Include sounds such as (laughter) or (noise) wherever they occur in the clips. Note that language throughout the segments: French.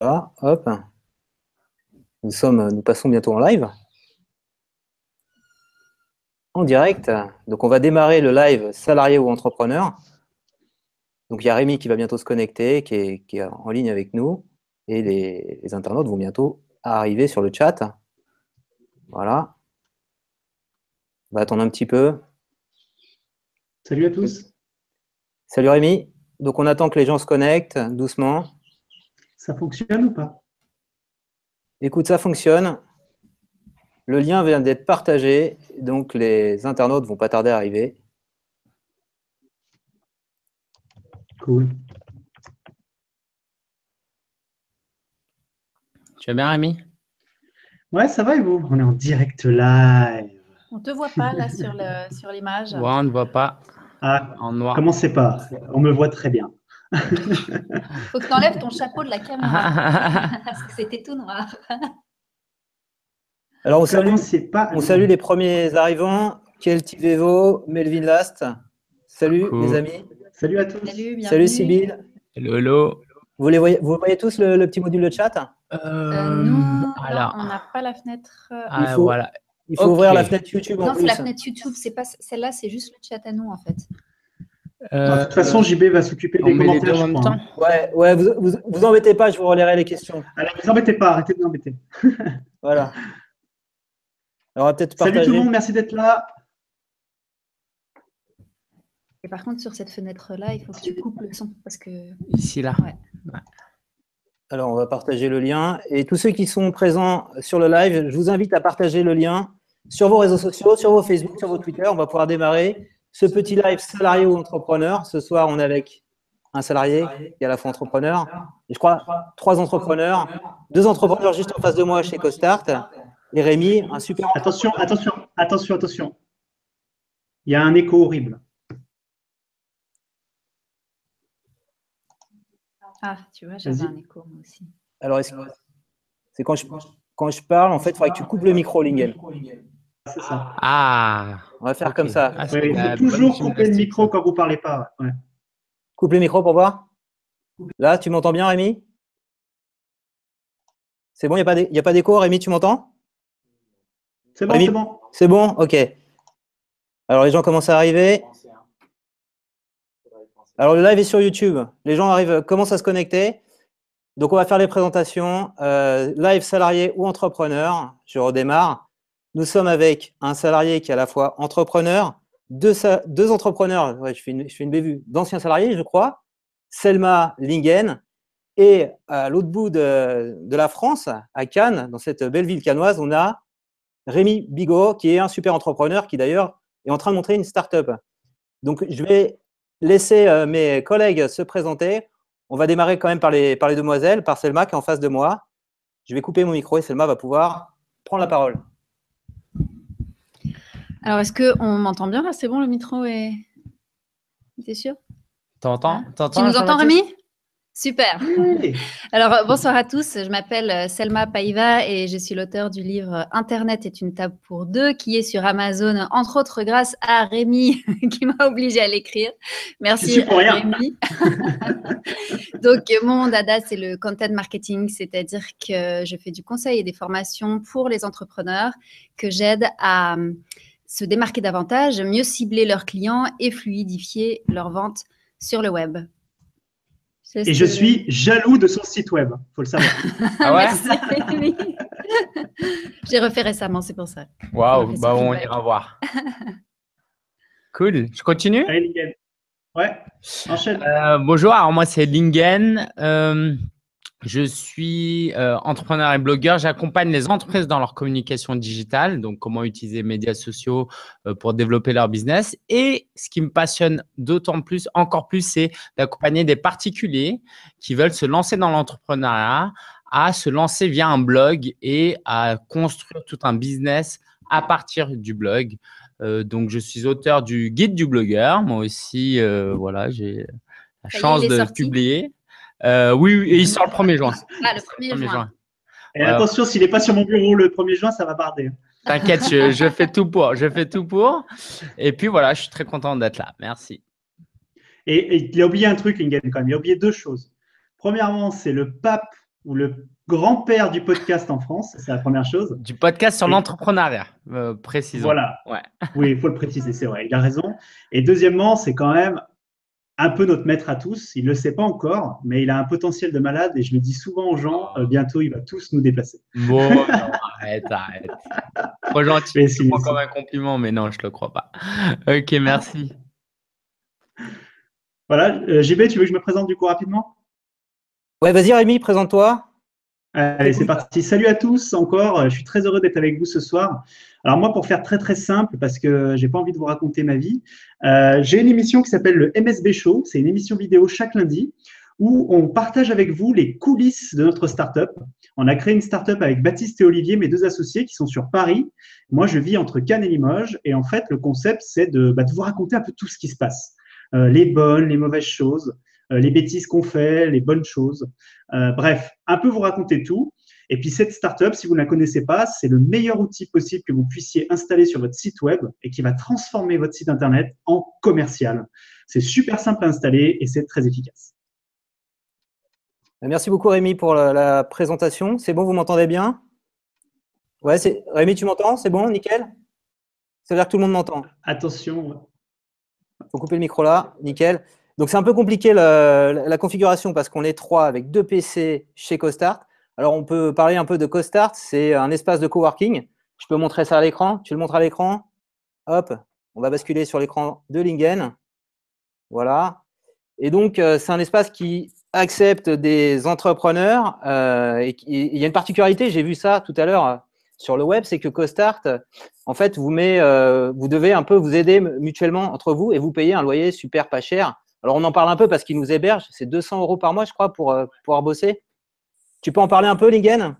Voilà, hop. Nous, sommes, nous passons bientôt en live. En direct. Donc, on va démarrer le live salarié ou entrepreneur. Donc, il y a Rémi qui va bientôt se connecter, qui est, en ligne avec nous. Et les, les, internautes vont bientôt arriver sur le chat. Voilà. On va attendre un petit peu. Salut à tous. Salut Rémi. Donc, on attend que les gens se connectent doucement. Ça fonctionne ou pas? Écoute, ça fonctionne. Le lien vient d'être partagé, donc les internautes vont pas tarder à arriver. Cool. Tu vas bien, Rémi? Ouais, ça va et vous On est en direct live. On ne te voit pas là sur l'image. ouais, on ne voit pas. Ah, en noir. Commencez pas? On me voit très bien. (laughs) Faut que tu enlèves ton chapeau de la caméra. (laughs) parce que c'était tout noir. (laughs) Alors, on salue, pas... on salue les premiers arrivants. Kelty Vevo, Melvin Last. Salut, les amis. Salut à tous. Salut, Salut Sybille. Hello, hello. Vous, les voyez, vous voyez tous le, petit module de chat? Euh, euh Non, on n'a pas la fenêtre. Euh, ah, il faut, voilà. il faut ouvrir la fenêtre YouTube. Non, c'est la fenêtre YouTube. C'est pas celle-là, c'est juste le chat à nous en fait. Euh, de toute façon, JB va s'occuper des commentaires. en même temps. Ouais, ouais, vous, vous, vous embêtez pas, je vous relayerai les questions. Alors, vous embêtez pas, arrêtez de vous embêter. (laughs) voilà. Alors, on va peut-être. Salut tout le monde, merci d'être là. Et par contre, sur cette fenêtre-là, il faut que tu coupes le son parce que. Ici, là. Ouais. Alors, on va partager le lien. Et tous ceux qui sont présents sur le live, je vous invite à partager le lien sur vos réseaux sociaux, sur vos Facebook, sur vos Twitter. On va pouvoir démarrer ce petit live salarié ou entrepreneur. Ce soir, on est avec un salarié qui est à la fois entrepreneur. Et je crois trois entrepreneurs, deux entrepreneurs juste en face de moi chez CoStart. Et Rémi, un super. Attention, attention, attention, attention. Il y a un écho horrible. Ah, tu vois, j'avais un écho moi aussi. Alors, c'est quand je, quand je parle, en fait, il faudrait que tu coupes le micro, Lingen. C'est ça. Ah On va faire comme ça. Ah, il faut toujours couper le micro quand vous ne parlez pas. Coupe le micro pour voir. Là, tu m'entends bien, Rémi? C'est bon, il n'y a pas d'écho, Rémi, tu m'entends? C'est bon, c'est bon. C'est bon, ok. Alors, les gens commencent à arriver. Alors, le live est sur YouTube. Les gens arrivent, commencent à se connecter. Donc, on va faire les présentations. Euh, live salarié ou entrepreneur. Je redémarre. Nous sommes avec un salarié qui est à la fois entrepreneur, deux, entrepreneurs, je, fais une, je bévue, d'anciens salariés, je crois, Selma Lingen, et à l'autre bout de, la France, à Cannes, dans cette belle ville cannoise, on a Rémi Bigot, qui est un super entrepreneur, qui d'ailleurs est en train de montrer une start-up. Donc, je vais laisser euh, mes collègues se présenter. On va démarrer quand même par les, par les demoiselles, par Selma qui est en face de moi. Je vais couper mon micro et Selma va pouvoir prendre la parole. Alors, est-ce qu'on m'entend bien là? C'est bon, le micro est. T'es sûr? T'entends? Ah. Tu nous entends, Rémi? Super. (laughs) Alors, bonsoir à tous. Je m'appelle euh, Selma Paiva et je suis l'auteur du livre Internet est une table pour deux qui est sur Amazon, entre autres grâce à Rémi (laughs) qui m'a obligé à l'écrire. Merci Rémi. (laughs) Donc, mon dada, c'est le content marketing, c'est-à-dire que je fais du conseil et des formations pour les entrepreneurs que j'aide à se démarquer davantage, mieux cibler leurs clients et fluidifier leurs ventes sur le web. Et je suis jaloux de son site web, il faut le savoir. (laughs) ah ouais? (laughs) J'ai refait récemment, c'est pour ça. Waouh, bah on ira voir. (laughs) cool, je continue? Allez, Ouais, enchaîne. Euh, bonjour, alors moi c'est Lingen. Euh, je suis euh, entrepreneur et blogueur. J'accompagne les entreprises dans leur communication digitale, donc comment utiliser les médias sociaux euh, pour développer leur business. Et ce qui me passionne d'autant plus, encore plus, c'est d'accompagner des particuliers qui veulent se lancer dans l'entrepreneuriat, à se lancer via un blog et à construire tout un business à partir du blog. Euh, donc, je suis auteur du guide du blogueur. Moi aussi, voilà, j'ai la chance de publier. Euh, oui, et il sort le 1er juin. Ah, le 1er, juin. Et attention, s'il n'est pas sur mon bureau le 1er juin, ça va barder. T'inquiète, (laughs) je, fais tout pour. Je fais tout pour. Et puis voilà, je suis très content d'être là. Merci. Et, il a oublié un truc, Ingen, quand même. Il a oublié deux choses. Premièrement, c'est le pape ou le grand-père du podcast en France, c'est la première chose. Du podcast sur l'entrepreneuriat, euh, précisément. Voilà. Oui, il faut le préciser, c'est vrai, il a raison. Et deuxièmement, c'est quand même un peu notre maître à tous. Il ne le sait pas encore, mais il a un potentiel de malade et je le dis souvent aux gens, euh, bientôt il va tous nous déplacer. Bon, (laughs) arrête, arrête. Trop gentil, je prends comme un compliment, mais non, je ne le crois pas. Ok, merci. Voilà, euh, JB, tu veux que je me présente du coup rapidement? Ouais, vas-y Rémi, présente-toi. Allez, c'est parti. Salut à tous encore. Je suis très heureux d'être avec vous ce soir. Alors moi, pour faire très très simple, parce que j'ai pas envie de vous raconter ma vie, euh, j'ai une émission qui s'appelle le MSB Show. C'est une émission vidéo chaque lundi où on partage avec vous les coulisses de notre startup. On a créé une startup avec Baptiste et Olivier, mes deux associés, qui sont sur Paris. Moi, je vis entre Cannes et Limoges. Et en fait, le concept, c'est de, bah, de vous raconter un peu tout ce qui se passe. Euh, les bonnes, les mauvaises choses, les bêtises qu'on fait, les bonnes choses. Euh, bref, un peu vous raconter tout. Et puis cette startup, si vous ne la connaissez pas, c'est le meilleur outil possible que vous puissiez installer sur votre site web et qui va transformer votre site internet en commercial. C'est super simple à installer et c'est très efficace. Merci beaucoup Rémi pour la, présentation. C'est bon, vous m'entendez bien? Ouais, Rémi, tu m'entends? C'est bon, nickel? Ça veut dire que tout le monde m'entend. Attention. Il faut couper le micro là, nickel. Donc c'est un peu compliqué la, configuration parce qu'on est trois avec deux PC chez CoStart. Alors on peut parler un peu de CoStart, c'est un espace de coworking. Je peux montrer ça à l'écran. Tu le montres à l'écran Hop, on va basculer sur l'écran de Lingen. Voilà. Et donc euh, c'est un espace qui accepte des entrepreneurs. Euh, il y a une particularité, j'ai vu ça tout à l'heure sur le web, c'est que CoStart, en fait, vous met, euh, vous devez un peu vous aider mutuellement entre vous et vous payez un loyer super pas cher. Alors, on en parle un peu parce qu'il nous héberge. C'est 200 euros par mois, je crois, pour euh, pouvoir bosser. Tu peux en parler un peu, Lingen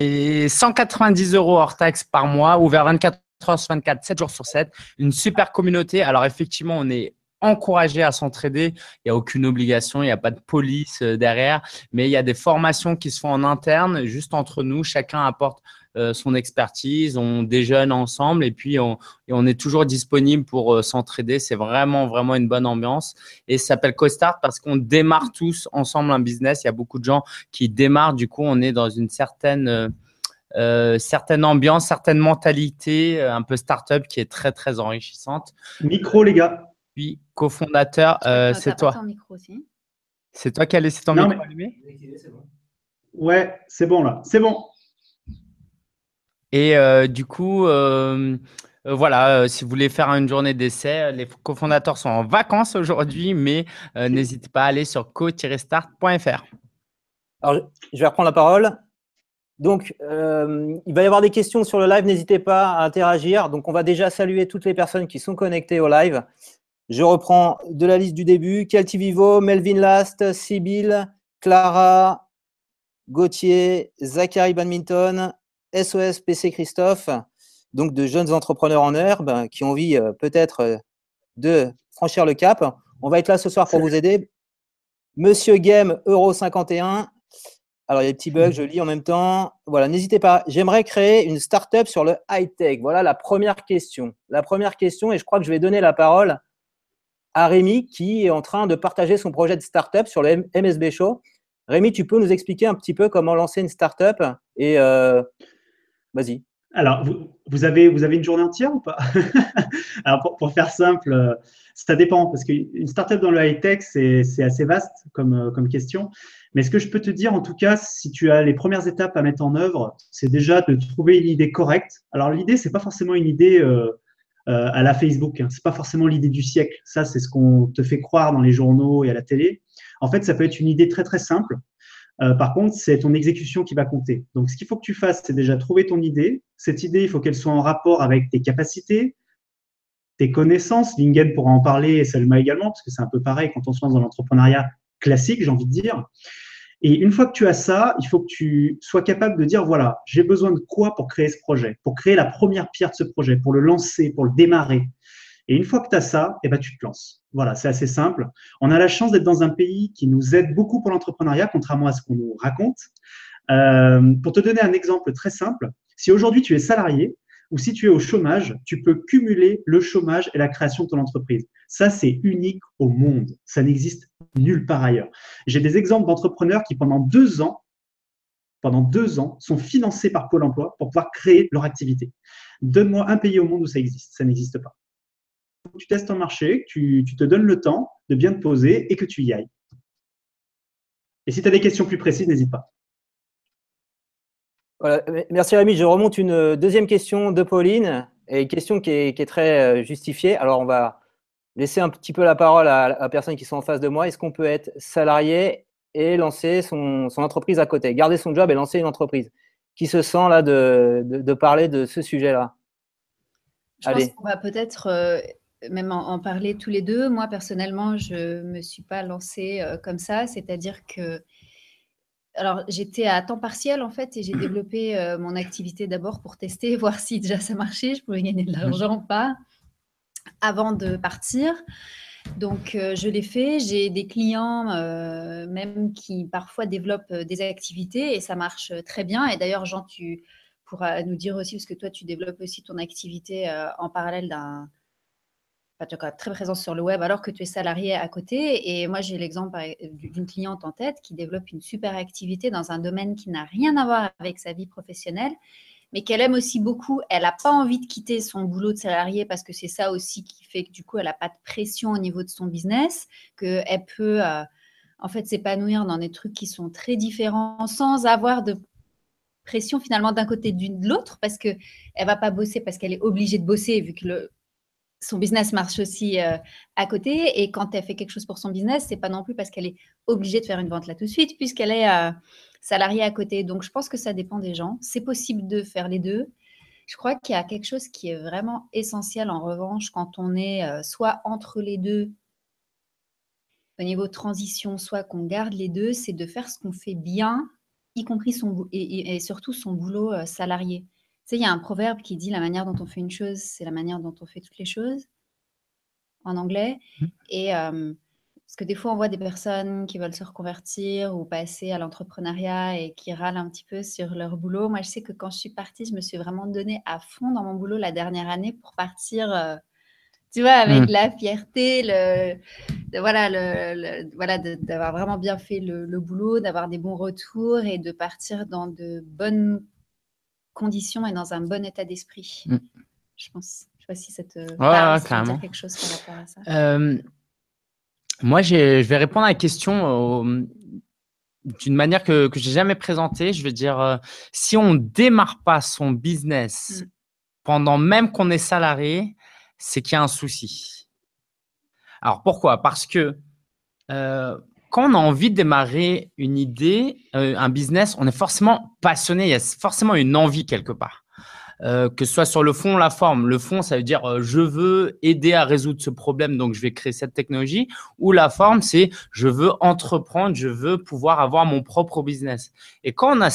Et 190 euros hors taxe par mois, ouvert 24 heures sur 24, 7 jours sur 7. Une super communauté. Alors, effectivement, on est encouragé à s'entraider. Il n'y a aucune obligation, il n'y a pas de police euh, derrière, mais il y a des formations qui se font en interne, juste entre nous. Chacun apporte son expertise, on déjeune ensemble et puis on, est toujours disponible pour euh, s'entraider. C'est vraiment, vraiment une bonne ambiance. Et ça s'appelle CoStart parce qu'on démarre tous ensemble un business. Il y a beaucoup de gens qui démarrent. Du coup, on est dans une certaine, euh, certaine ambiance, certaine mentalité, un peu start-up qui est très, très enrichissante. Micro, les gars. Puis, cofondateur, c'est toi. C'est toi qui as laissé ton micro allumé? Ouais, c'est bon là. C'est bon. Et euh, du coup, euh, euh, voilà, si vous voulez faire une journée d'essai, les cofondateurs sont en vacances aujourd'hui, mais n'hésitez pas à aller sur co-start.fr. Alors, je vais reprendre la parole. Donc, il va y avoir des questions sur le live. N'hésitez pas à interagir. Donc, on va déjà saluer toutes les personnes qui sont connectées au live. Je reprends de la liste du début. Kelty Vivo, Melvin Last, Sibyl, Clara, Gauthier, Zachary Badminton, SOS PC Christophe, donc de jeunes entrepreneurs en herbe qui ont envie euh, peut-être euh, de franchir le cap. On va être là ce soir pour vous aider. Monsieur Game Euro 51. Alors, il y a des petits bugs, je lis en même temps. Voilà, n'hésitez pas. J'aimerais créer une startup sur le high-tech. Voilà la première question. La première question, et je crois que je vais donner la parole à Rémi qui est en train de partager son projet de startup sur le MSB Show. Rémi, tu peux nous expliquer un petit peu comment lancer une startup et euh, Vas-y. Alors, vous, avez, vous avez une journée entière ou pas? (laughs) Alors, pour, faire simple, euh, ça dépend, parce qu'une startup dans le high-tech, c'est assez vaste comme, euh, comme question. Mais ce que je peux te dire, en tout cas, si tu as les premières étapes à mettre en œuvre, c'est déjà de trouver une idée correcte. Alors, l'idée, c'est pas forcément une idée euh, à la Facebook. Hein. C'est pas forcément l'idée du siècle. Ça, c'est ce qu'on te fait croire dans les journaux et à la télé. En fait, ça peut être une idée très, très simple euh, par contre, c'est ton exécution qui va compter. Donc, ce qu'il faut que tu fasses, c'est déjà trouver ton idée. Cette idée, il faut qu'elle soit en rapport avec tes capacités, tes connaissances. Lingen pourra en parler et Selma également, parce que c'est un peu pareil quand on se lance dans l'entrepreneuriat classique, j'ai envie de dire. Et une fois que tu as ça, il faut que tu sois capable de dire, voilà, j'ai besoin de quoi pour créer ce projet, pour créer la première pierre de ce projet, pour le lancer, pour le démarrer. Et une fois que tu as ça, eh ben, tu te lances. Voilà, c'est assez simple. On a la chance d'être dans un pays qui nous aide beaucoup pour l'entrepreneuriat, contrairement à ce qu'on nous raconte. Euh, pour te donner un exemple très simple, si aujourd'hui tu es salarié ou si tu es au chômage, tu peux cumuler le chômage et la création de ton entreprise. Ça, c'est unique au monde. Ça n'existe nulle part ailleurs. J'ai des exemples d'entrepreneurs qui, pendant deux ans, pendant deux ans, sont financés par Pôle emploi pour pouvoir créer leur activité. Donne-moi un pays au monde où ça existe. Ça n'existe pas. Tu testes ton marché, tu, tu te donnes le temps de bien te poser et que tu y ailles. Et si tu as des questions plus précises, n'hésite pas. Merci Rémi. Je remonte une deuxième question de Pauline, et une question qui est, très euh, justifiée. Alors, on va laisser un petit peu la parole à la personne qui sont en face de moi. Est-ce qu'on peut être salarié et lancer son, entreprise à côté, garder son job et lancer une entreprise Qui se sent là de, parler de ce sujet-là? Je pense qu'on va peut-être euh, même en, parler tous les deux. Moi, personnellement, je ne me suis pas lancée euh, comme ça, c'est-à-dire que alors, j'étais à temps partiel en fait et j'ai (clears throat) développé euh, mon activité d'abord pour tester, (laughs) voir si déjà ça marchait, je pouvais gagner de l'argent ou pas avant de partir. Donc, euh, je l'ai fait. J'ai des clients même qui parfois développent des activités et ça marche très bien. Et d'ailleurs, Jean, tu pourras nous dire aussi, parce que toi, tu développes aussi ton activité en parallèle d'un tu es très présent sur le web alors que tu es salarié à côté. Et moi, j'ai l'exemple d'une cliente en tête qui développe une super activité dans un domaine qui n'a rien à voir avec sa vie professionnelle, mais qu'elle aime aussi beaucoup. Elle n'a pas envie de quitter son boulot de salarié parce que c'est ça aussi qui fait que du coup, elle n'a pas de pression au niveau de son business, qu'elle peut euh, en fait s'épanouir dans des trucs qui sont très différents sans avoir de pression finalement d'un côté de l'autre parce qu'elle ne va pas bosser parce qu'elle est obligée de bosser vu que le, son business marche aussi euh, à côté. Et quand elle fait quelque chose pour son business, c'est pas non plus parce qu'elle est obligée de faire une vente là tout de suite, puisqu'elle est euh, salariée à côté. Donc, je pense que ça dépend des gens. C'est possible de faire les deux. Je crois qu'il y a quelque chose qui est vraiment essentiel, en revanche, quand on est euh, soit entre les deux, au niveau transition, soit qu'on garde les deux, c'est de faire ce qu'on fait bien, y compris son et surtout son boulot salarié il y a un proverbe qui dit la manière dont on fait une chose, c'est la manière dont on fait toutes les choses, en anglais. Mmh. Et parce que des fois, on voit des personnes qui veulent se reconvertir ou passer à l'entrepreneuriat et qui râlent un petit peu sur leur boulot. Moi, je sais que quand je suis partie, je me suis vraiment donnée à fond dans mon boulot la dernière année pour partir. tu vois, avec mmh. la fierté, le, voilà, le, voilà, d'avoir vraiment bien fait le, le boulot, d'avoir des bons retours et de partir dans de bonnes conditions et dans un bon état d'esprit. Mm. Je pense. Je sais pas si ça te ouais, quelque chose par rapport à ça. Euh, moi, je vais répondre à la question d'une manière que, je n'ai jamais présentée. Je veux dire, euh, si on ne démarre pas son business mm. pendant même qu'on est salarié, c'est qu'il y a un souci. Alors pourquoi? Parce que euh, quand on a envie de démarrer une idée, euh, un business, on est forcément passionné, il y a forcément une envie quelque part. Euh, que ce soit sur le fond ou la forme. Le fond, ça veut dire euh, je veux aider à résoudre ce problème, donc je vais créer cette technologie. Ou la forme, c'est je veux entreprendre, je veux pouvoir avoir mon propre business. Et quand on a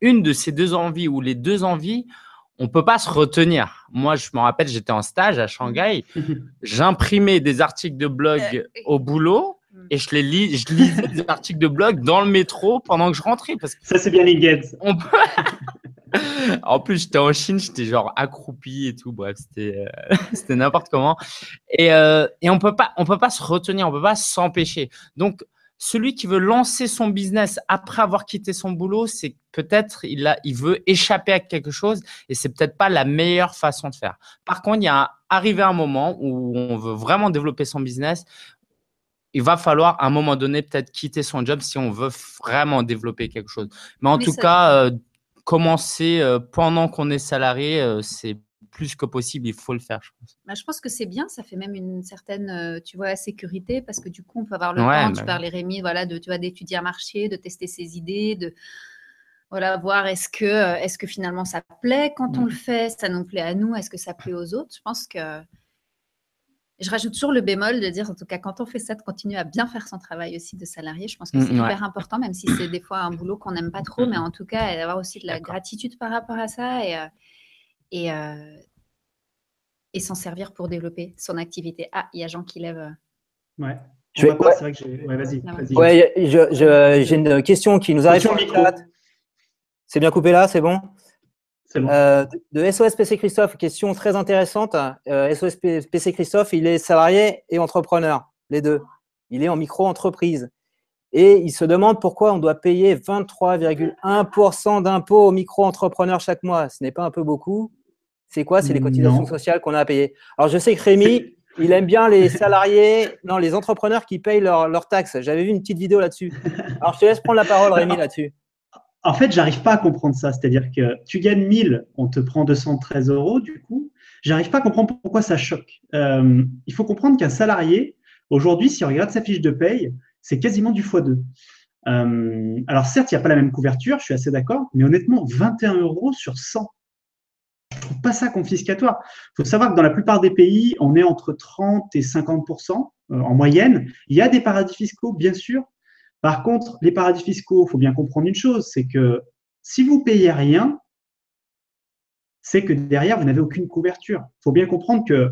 une de ces deux envies ou les deux envies, on peut pas se retenir. Moi, je me rappelle, j'étais en stage à Shanghai, (laughs) j'imprimais des articles de blog au boulot et je les lis, je lisais (laughs) des articles de blog dans le métro pendant que je rentrais. Parce que ça, c'est bien les (laughs) on en plus, j'étais en Chine, j'étais genre accroupi et tout. Bref, c'était euh, (laughs) c'était n'importe comment. Et, euh, et on peut pas, on peut pas se retenir, on peut pas s'empêcher. Donc, celui qui veut lancer son business après avoir quitté son boulot, c'est peut-être il a, il veut échapper à quelque chose et c'est peut-être pas la meilleure façon de faire. Par contre, il y a arrivé un moment où on veut vraiment développer son business il va falloir à un moment donné peut-être quitter son job si on veut vraiment développer quelque chose. Mais en tout cas, euh, commencer euh, pendant qu'on est salarié, euh, c'est plus que possible, il faut le faire, je pense. Bah, je pense que c'est bien, ça fait même une certaine, tu vois, sécurité parce que du coup, on peut avoir le temps, tu bah parlais Rémi, voilà, de, tu vois, d'étudier un marché, de tester ses idées, de voilà, voir est-ce que, est-ce que finalement ça plaît quand on mmh. le fait, ça nous plaît à nous, est-ce que ça plaît aux autres. Je pense que je rajoute toujours le bémol de dire, en tout cas, quand on fait ça, de continuer à bien faire son travail aussi de salarié. Je pense que mm, c'est hyper important, même si c'est des fois un boulot qu'on n'aime pas trop, mais en tout cas, d'avoir aussi de la gratitude par rapport à ça et, euh, et, euh, et s'en servir pour développer son activité. Ah, il y a Jean qui lève. Euh, ouais. Je vais... c'est vrai que j'ai. Ouais, vas-y. ouais, j'ai une question qui nous arrive sur le chat. C'est bien coupé là, c'est bon? Euh, de SOS PC Christophe, question très intéressante. Euh, SOS PC Christophe, il est salarié et entrepreneur, les deux. Il est en micro-entreprise. et ils se demandent pourquoi on doit payer 23,1% d'impôts aux micro-entrepreneurs chaque mois. Ce n'est pas un peu beaucoup C'est quoi? C'est les cotisations sociales qu'on a à payer. Alors, je sais que Rémi, il aime bien les salariés, non, les entrepreneurs qui payent leurs taxes. J'avais vu une petite vidéo là-dessus. Alors, je te laisse prendre la parole, Rémi, là-dessus. En fait, j'arrive pas à comprendre ça. C'est-à-dire que tu gagnes 1000, on te prend 213 euros, du coup. J'arrive pas à comprendre pourquoi ça choque. Euh, il faut comprendre qu'un salarié, aujourd'hui, si on regarde sa fiche de paye, c'est quasiment du x2. Euh, alors certes, il n'y a pas la même couverture, je suis assez d'accord, mais honnêtement, 21 euros sur 100, je ne trouve pas ça confiscatoire. Il faut savoir que dans la plupart des pays, on est entre 30 et 50% euh, en moyenne. Il y a des paradis fiscaux, bien sûr. Par contre, les paradis fiscaux, il faut bien comprendre une chose, c'est que si vous payez rien, c'est que derrière, vous n'avez aucune couverture. Il faut bien comprendre que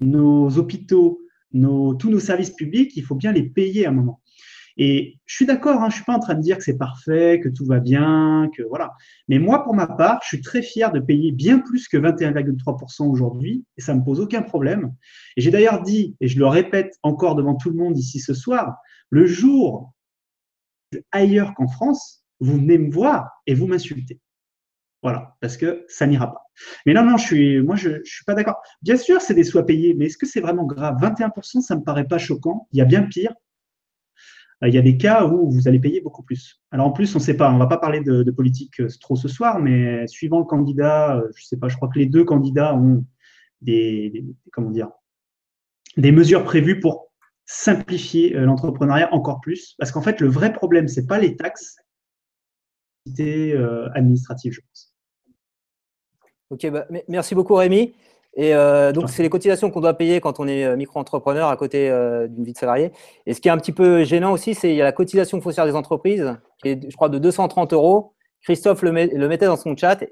nos hôpitaux, tous nos services publics, il faut bien les payer à un moment. Et je suis d'accord, hein, je suis pas en train de dire que c'est parfait, que tout va bien, que voilà. Mais moi, pour ma part, je suis très fier de payer bien plus que 21,3% aujourd'hui, et ça me pose aucun problème. Et j'ai d'ailleurs dit, et je le répète encore devant tout le monde ici ce soir, le jour ailleurs qu'en France, vous venez me voir et vous m'insultez. Voilà, parce que ça n'ira pas. Mais non, non, je suis, moi, je, je suis pas d'accord. Bien sûr, c'est des soins payés, mais est-ce que c'est vraiment grave? 21%, ça me paraît pas choquant. Il y a bien pire. Euh, il y a des cas où vous allez payer beaucoup plus. Alors en plus, on ne sait pas, on ne va pas parler de, politique euh, trop ce soir, mais suivant le candidat, euh, je ne sais pas, je crois que les deux candidats ont des, comment dire, des mesures prévues pour simplifier l'entrepreneuriat encore plus. Parce qu'en fait, le vrai problème, ce n'est pas les taxes, c'est administrative, je pense. Ok, bah, merci beaucoup Rémi. Et euh, donc, c'est les cotisations qu'on doit payer quand on est euh, micro-entrepreneur à côté euh, d'une vie de salarié. Et ce qui est un petit peu gênant aussi, c'est qu'il y a la cotisation foncière des entreprises, qui est, je crois, de 230 euros. Christophe le, mettait dans son chat.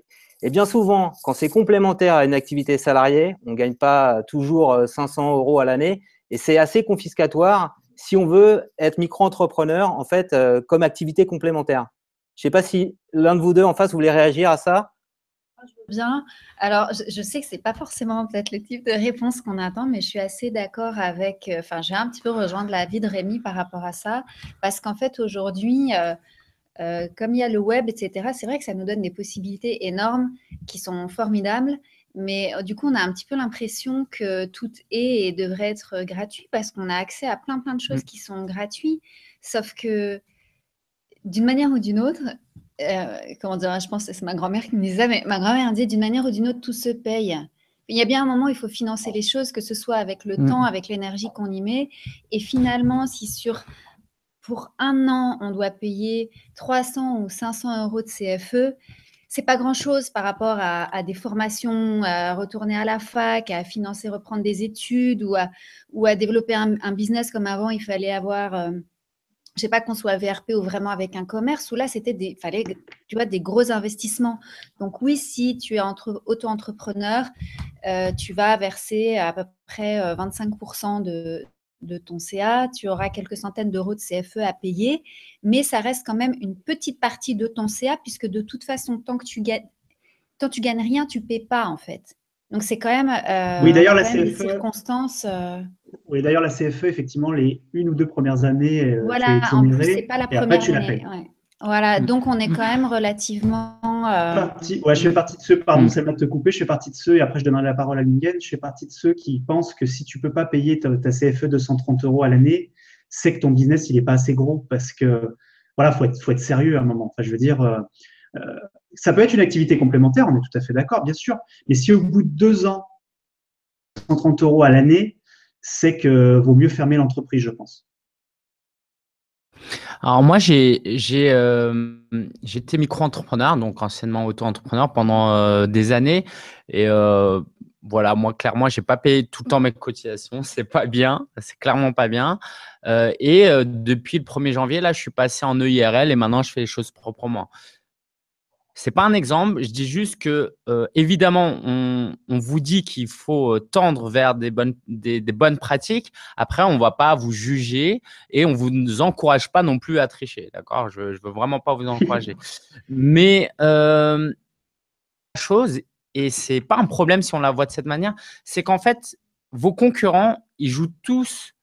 Et bien souvent, quand c'est complémentaire à une activité salariée, on ne gagne pas toujours 500 euros à l'année. Et c'est assez confiscatoire si on veut être micro-entrepreneur, en fait, comme activité complémentaire. Je ne sais pas si l'un de vous deux en face voulait réagir à ça. Bien. Alors, je, sais que c'est pas forcément peut-être le type de réponse qu'on attend, mais je suis assez d'accord avec. Euh, enfin, j'ai un petit peu rejoindre la vie de Rémi par rapport à ça, parce qu'en fait, aujourd'hui, euh, euh, comme il y a le web, etc., c'est vrai que ça nous donne des possibilités énormes qui sont formidables. Mais du coup, on a un petit peu l'impression que tout est et devrait être gratuit parce qu'on a accès à plein, plein de choses mmh. qui sont gratuites. Sauf que d'une manière ou d'une autre, euh, comment dire, je pense que c'est ma grand-mère qui me disait, mais ma grand-mère disait d'une manière ou d'une autre, tout se paye. Il y a bien un moment où il faut financer les choses, que ce soit avec le mm. temps, avec l'énergie qu'on y met. Et finalement, si sur pour un an, on doit payer 300 ou 500 euros de CFE, c'est pas grand-chose par rapport à, des formations, à retourner à la fac, à financer, reprendre des études ou à, ou à développer un, business comme avant, il fallait avoir... Euh, je sais pas qu'on soit VRP ou vraiment avec un commerce, où là, c'était des, fallait, tu vois, des gros investissements. Donc oui, si tu es auto-entrepreneur, euh, tu vas verser à peu près 25% euh, de, ton CA, tu auras quelques centaines d'euros de CFE à payer, mais ça reste quand même une petite partie de ton CA, puisque de toute façon, tant que tu gagnes, tant tu gagnes rien, tu paies pas en fait. Donc c'est quand même, euh, oui, d'ailleurs, la CFE, des circonstances. Euh, oui, d'ailleurs, la CFE, effectivement, les une ou deux premières années, euh, voilà, en plus, c'est pas la première année. Voilà, mm. donc on est quand même relativement. Ouais, je fais partie de ceux, pardon, c'est mm. de te couper, je fais partie de ceux, et après je donnerai la parole à Lingen, je fais partie de ceux qui pensent que si tu peux pas payer ta, CFE de 130 euros à l'année, c'est que ton business, il n'est pas assez gros parce que, voilà, faut être, faut être sérieux à un moment. Enfin, je veux dire, ça peut être une activité complémentaire, on est tout à fait d'accord, bien sûr. Mais si au bout de deux ans, 130 euros à l'année, c'est que vaut mieux fermer l'entreprise, je pense. Alors moi, j'ai euh, été micro-entrepreneur, donc anciennement auto-entrepreneur pendant euh, des années. Et euh, voilà, moi, clairement, je n'ai pas payé tout le temps mes cotisations. (laughs) C'est pas bien, c'est clairement pas bien. et depuis le 1er janvier, là, je suis passé en EIRL et maintenant, je fais les choses proprement. C'est pas un exemple. Je dis juste que, euh, évidemment, on, vous dit qu'il faut euh, tendre vers des bonnes, des, bonnes pratiques. Après, on va pas vous juger et on vous encourage pas non plus à tricher. D'accord? Je, ne veux vraiment pas vous encourager. (laughs) Mais euh, la chose, et c'est pas un problème si on la voit de cette manière, c'est qu'en fait, vos concurrents, ils jouent tous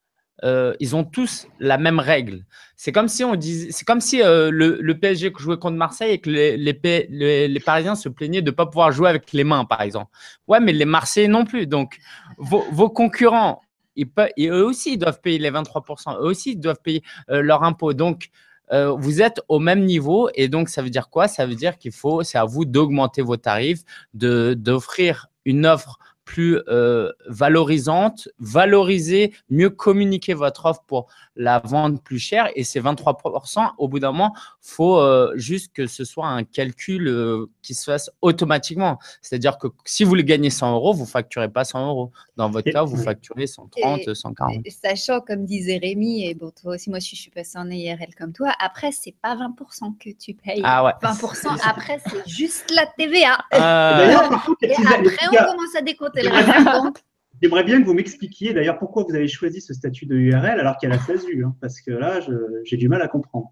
euh, ils ont tous la même règle. C'est comme si on disait, c'est comme si euh, le, le, PSG jouait contre Marseille et que les, Parisiens se plaignaient de ne pas pouvoir jouer avec les mains, par exemple. Ouais, mais les Marseillais non plus. Donc, vos, concurrents, ils eux aussi, doivent payer les 23%. Eux aussi, doivent payer leur impôt. Donc, vous êtes au même niveau et donc ça veut dire quoi? Ça veut dire qu'il faut, c'est à vous d'augmenter vos tarifs, de d'offrir une offre plus euh, valorisante, valoriser, mieux communiquer votre offre pour la vendre plus cher. Et ces 23%, au bout d'un moment, faut euh, juste que ce soit un calcul euh, qui se fasse automatiquement. C'est-à-dire que si vous voulez gagner 100 euros, vous facturez pas 100 euros. Dans votre cas, vous facturez 130, 140. sachant, comme disait Rémi, et bon, toi aussi, moi, je suis passé en IRL comme toi, après, c'est pas 20% que tu payes. Ah ouais. 20%, après, c'est juste la TVA. (laughs) et après, on commence à décompter (laughs) J'aimerais bien que vous m'expliquiez d'ailleurs pourquoi vous avez choisi ce statut de URL alors qu'il y a la SASU, hein, parce que là, j'ai du mal à comprendre.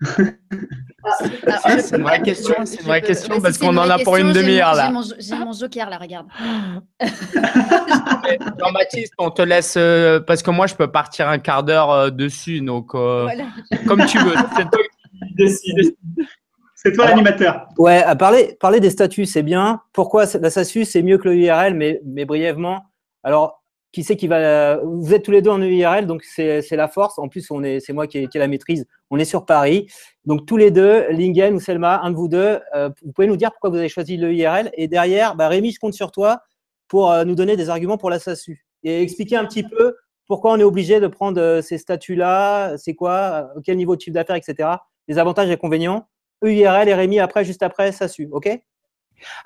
(laughs) Ah, c'est une vraie question, c'est une vraie question parce qu'on en a pour une demi-heure là. J'ai mon, joker là, regarde. (laughs) Jean-Baptiste, on te laisse euh, parce que moi je peux partir un quart d'heure euh, dessus, donc euh, comme tu veux. C'est toi qui décides. C'est toi l'animateur. Ouais, à parler, parler des statuts, c'est bien. Pourquoi la SASU, c'est mieux que le URL, mais, mais brièvement. Alors, qui sait qui va. Vous êtes tous les deux en URL, donc c'est la force. En plus, on est, c'est moi qui ai, qui la maîtrise. On est sur Paris. Donc, tous les deux, Lingen ou Selma, un de vous deux, euh, vous pouvez nous dire pourquoi vous avez choisi le URL. Et derrière, bah, Rémi, je compte sur toi pour euh, nous donner des arguments pour la SASU. Et expliquer un petit peu pourquoi on est obligé de prendre euh, ces statuts-là, c'est quoi, quel niveau de chiffre d'affaires, etc. Les avantages et inconvénients. EIRL et Rémi après, juste après, ça suit, OK?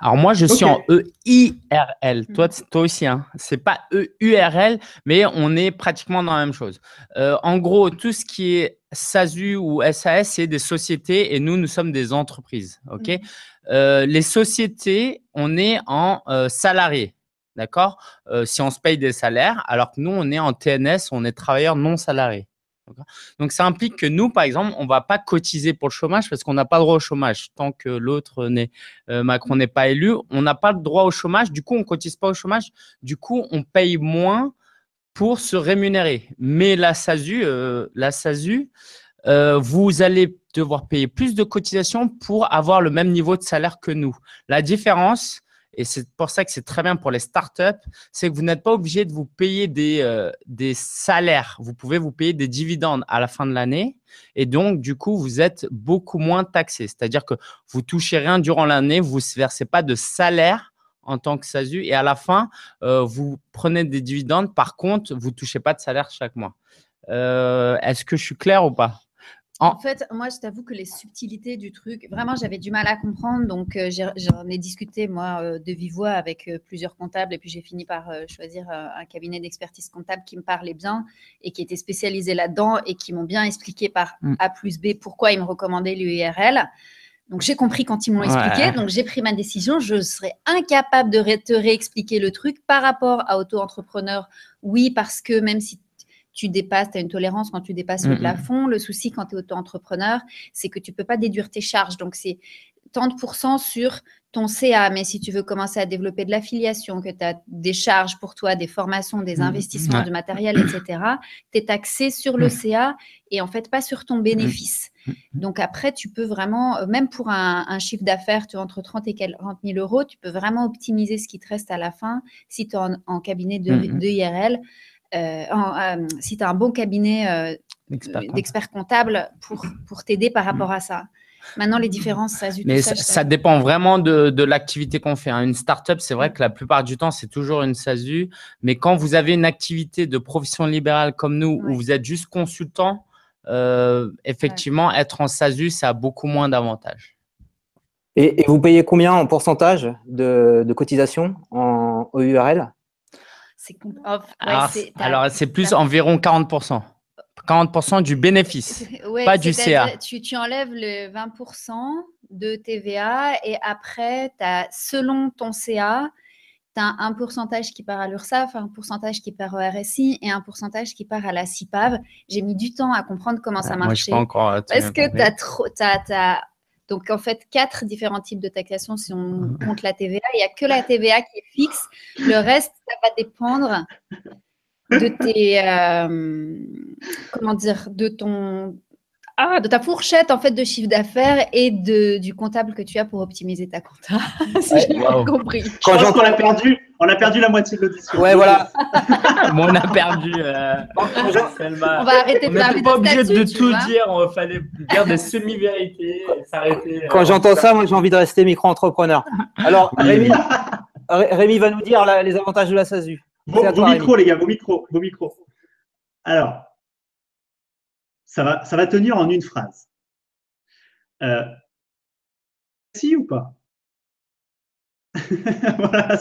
Alors moi, je suis en EIRL. Toi, toi aussi, hein. c'est pas EURL, mais on est pratiquement dans la même chose. Euh, en gros, tout ce qui est SASU ou SAS, c'est des sociétés et nous, nous sommes des entreprises. Ok? Mm. Euh, les sociétés, on est en euh, salarié, d'accord? si on se paye des salaires, alors que nous, on est en TNS, on est travailleur non salarié. Donc, ça implique que nous, par exemple, on ne va pas cotiser pour le chômage parce qu'on n'a pas droit au chômage. Tant que l'autre euh, Macron n'est pas élu, on n'a pas le droit au chômage. Du coup, on ne cotise pas au chômage. Du coup, on paye moins pour se rémunérer. Mais la SASU, euh, la SASU euh, vous allez devoir payer plus de cotisations pour avoir le même niveau de salaire que nous. La différence, et c'est pour ça que c'est très bien pour les startups, c'est que vous n'êtes pas obligé de vous payer des, euh, des salaires. Vous pouvez vous payer des dividendes à la fin de l'année. Et donc, du coup, vous êtes beaucoup moins taxé. C'est-à-dire que vous touchez rien durant l'année, vous ne versez pas de salaire en tant que SASU. Et à la fin, euh, vous prenez des dividendes. Par contre, vous ne touchez pas de salaire chaque mois. Euh, est-ce que je suis clair ou pas? En fait, moi, je t'avoue que les subtilités du truc, vraiment, j'avais du mal à comprendre. Donc, euh, j'en ai, discuté, moi, euh, de vive voix avec euh, plusieurs comptables. Et puis, j'ai fini par choisir un cabinet d'expertise comptable qui me parlait bien et qui était spécialisé là-dedans et qui m'ont bien expliqué par mm. A plus B pourquoi ils me recommandaient l'URL. Donc, j'ai compris quand ils m'ont expliqué. Donc, j'ai pris ma décision. Je serais incapable de te réexpliquer le truc par rapport à auto-entrepreneur. Oui, parce que même si tu dépasses, tu as une tolérance quand tu dépasses le plafond. Le souci quand tu es auto-entrepreneur, c'est que tu peux pas déduire tes charges. Donc, c'est 30% sur ton CA. Mais si tu veux commencer à développer de l'affiliation, que tu as des charges pour toi, des formations, des mmh. investissements, du matériel, etc., tu es taxé sur le CA et en fait pas sur ton bénéfice. Donc après, tu peux vraiment, euh, même pour un, chiffre d'affaires entre 30 et 40 000 euros, tu peux vraiment optimiser ce qui te reste à la fin si tu es en, cabinet de, de IRL. Euh, euh, si tu as un bon cabinet euh, d'experts comptables pour, pour t'aider par rapport mm. à ça. Maintenant, les différences, ça Mais ça, dépend vraiment de, de l'activité qu'on fait. Hein. Une startup, c'est vrai mm. que la plupart du temps, c'est toujours une SASU. Mais quand vous avez une activité de profession libérale comme nous, où vous êtes juste consultant, effectivement, être en SASU, ça a beaucoup moins d'avantages. Et, vous payez combien en pourcentage de, de cotisation en EURL alors, c'est plus environ 40%. 40% du bénéfice, (laughs) pas du CA. Tu, tu, enlèves le 20% de TVA et après, as, selon ton CA, tu as un pourcentage qui part à l'URSSAF, un pourcentage qui part au RSI et un pourcentage qui part à la CIPAV. J'ai mis du temps à comprendre comment ça marchait. Moi, je pas encore. Parce que tu as, trop, as, donc, en fait, quatre différents types de taxation si on compte la TVA. Il n'y a que la TVA qui est fixe. Le reste, ça va dépendre de tes, comment dire, de ton, ah, de ta fourchette en fait de chiffre d'affaires et de, du comptable que tu as pour optimiser ta compta. (laughs) si j'ai compris. Quand j'entends a perdu, on a perdu la moitié de l'audition. Ouais, voilà. (laughs) on a perdu. Euh, on va arrêter de parler pas obligé de tout dire. On fallait dire des semi-vérités. S'arrêter. Quand j'entends ça, moi j'ai envie de rester micro-entrepreneur. Alors, (laughs) Rémi, Rémi va nous dire les avantages de la SASU. Vos, micros, les gars, vos micros, vos micros. Alors, ça va, ça va tenir en une phrase. Euh, si ou pas? (laughs) Voilà,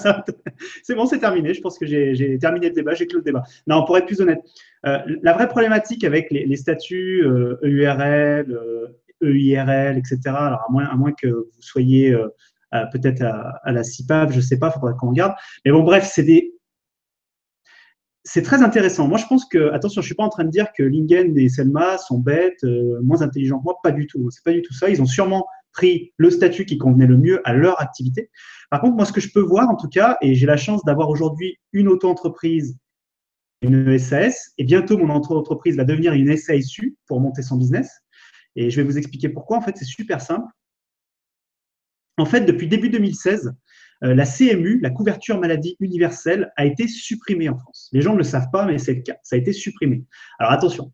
c'est bon, c'est terminé. Je pense que j'ai terminé le débat, j'ai clos le débat. Non, pour être plus honnête, euh, la vraie problématique avec les, statuts EURL, EIRL, etc., alors à moins, que vous soyez euh, peut-être à, à, la CIPAV, je ne sais pas, il faudrait qu'on regarde. Mais bon, bref, c'est des, c'est très intéressant. Moi, je pense que, attention, je suis pas en train de dire que Lingen et Selma sont bêtes, euh, moins intelligents moi, pas du tout. C'est pas du tout ça. Ils ont sûrement pris le statut qui convenait le mieux à leur activité. Par contre, moi, ce que je peux voir, en tout cas, et j'ai la chance d'avoir aujourd'hui une auto-entreprise, une SAS, et bientôt mon auto-entreprise va devenir une SASU pour monter son business. Et je vais vous expliquer pourquoi. En fait, c'est super simple. En fait, depuis début 2016, euh, la CMU, la couverture maladie universelle, a été supprimée en France. Les gens ne le savent pas, mais c'est le cas. Ça a été supprimé. Alors attention,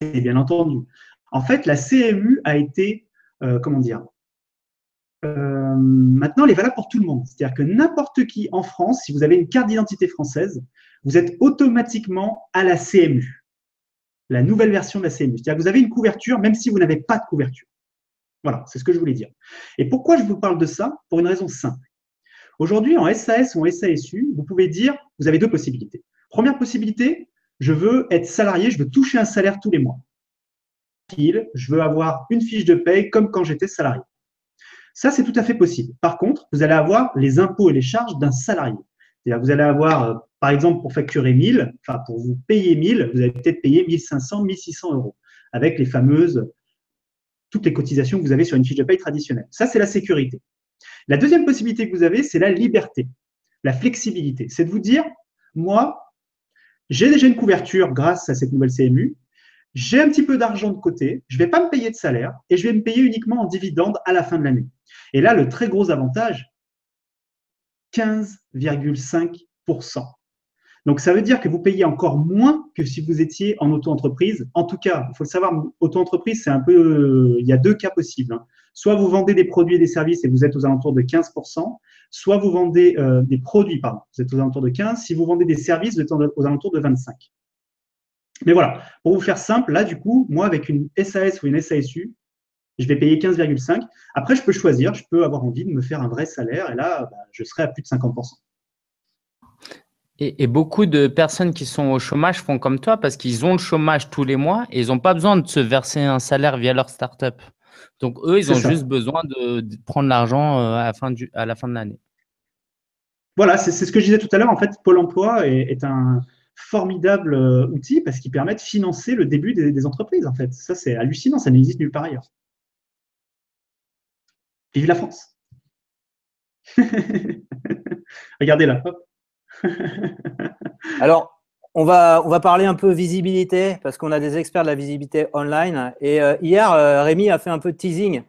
c'est bien entendu. En fait, la CMU a été, euh, comment dire, euh, maintenant, elle est valable pour tout le monde. C'est-à-dire que n'importe qui en France, si vous avez une carte d'identité française, vous êtes automatiquement à la CMU, la nouvelle version de la CMU. C'est-à-dire que vous avez une couverture même si vous n'avez pas de couverture. Voilà, c'est ce que je voulais dire. Et pourquoi je vous parle de ça? Pour une raison simple. Aujourd'hui, en SAS ou en SASU, vous pouvez dire, vous avez deux possibilités. Première possibilité, je veux être salarié, je veux toucher un salaire tous les mois. Je veux avoir une fiche de paye comme quand j'étais salarié. Ça, c'est tout à fait possible. Par contre, vous allez avoir les impôts et les charges d'un salarié. Vous allez avoir, euh, par exemple, pour facturer 1000, enfin pour vous payer 1000, vous allez peut-être payer 1500, 1600 euros avec les fameuses, toutes les cotisations que vous avez sur une fiche de paye traditionnelle. Ça, c'est la sécurité. La deuxième possibilité que vous avez, c'est la liberté, la flexibilité. C'est de vous dire, moi, j'ai déjà une couverture grâce à cette nouvelle CMU, j'ai un petit peu d'argent de côté, je ne vais pas me payer de salaire et je vais me payer uniquement en dividende à la fin de l'année. Et là, le très gros avantage, 15,5%. Donc, ça veut dire que vous payez encore moins que si vous étiez en auto-entreprise. En tout cas, il faut le savoir, auto-entreprise, c'est un peu, euh, il y a deux cas possibles. Hein. Soit vous vendez des produits et des services et vous êtes aux alentours de 15%, soit vous vendez euh, des produits, pardon, vous êtes aux alentours de 15%. Si vous vendez des services, vous êtes aux alentours de 25%. Mais voilà, pour vous faire simple, là, du coup, moi, avec une SAS ou une SASU, je vais payer 15,5. Après, je peux choisir, je peux avoir envie de me faire un vrai salaire et là, bah, je serai à plus de 50%. Et, beaucoup de personnes qui sont au chômage font comme toi parce qu'ils ont le chômage tous les mois et ils n'ont pas besoin de se verser un salaire via leur startup. Donc eux, ils ont juste besoin de, prendre l'argent euh, à la fin, à la fin de l'année. Voilà, c'est ce que je disais tout à l'heure. En fait, Pôle emploi est, un formidable euh, outil parce qu'il permet de financer le début des, des entreprises. En fait, ça c'est hallucinant, ça n'existe nulle part ailleurs. Vive la France (laughs) Regardez là. Hop. (laughs) Alors, on va, on va parler un peu visibilité parce qu'on a des experts de la visibilité online. Et euh, hier, euh, Rémi a fait un peu de teasing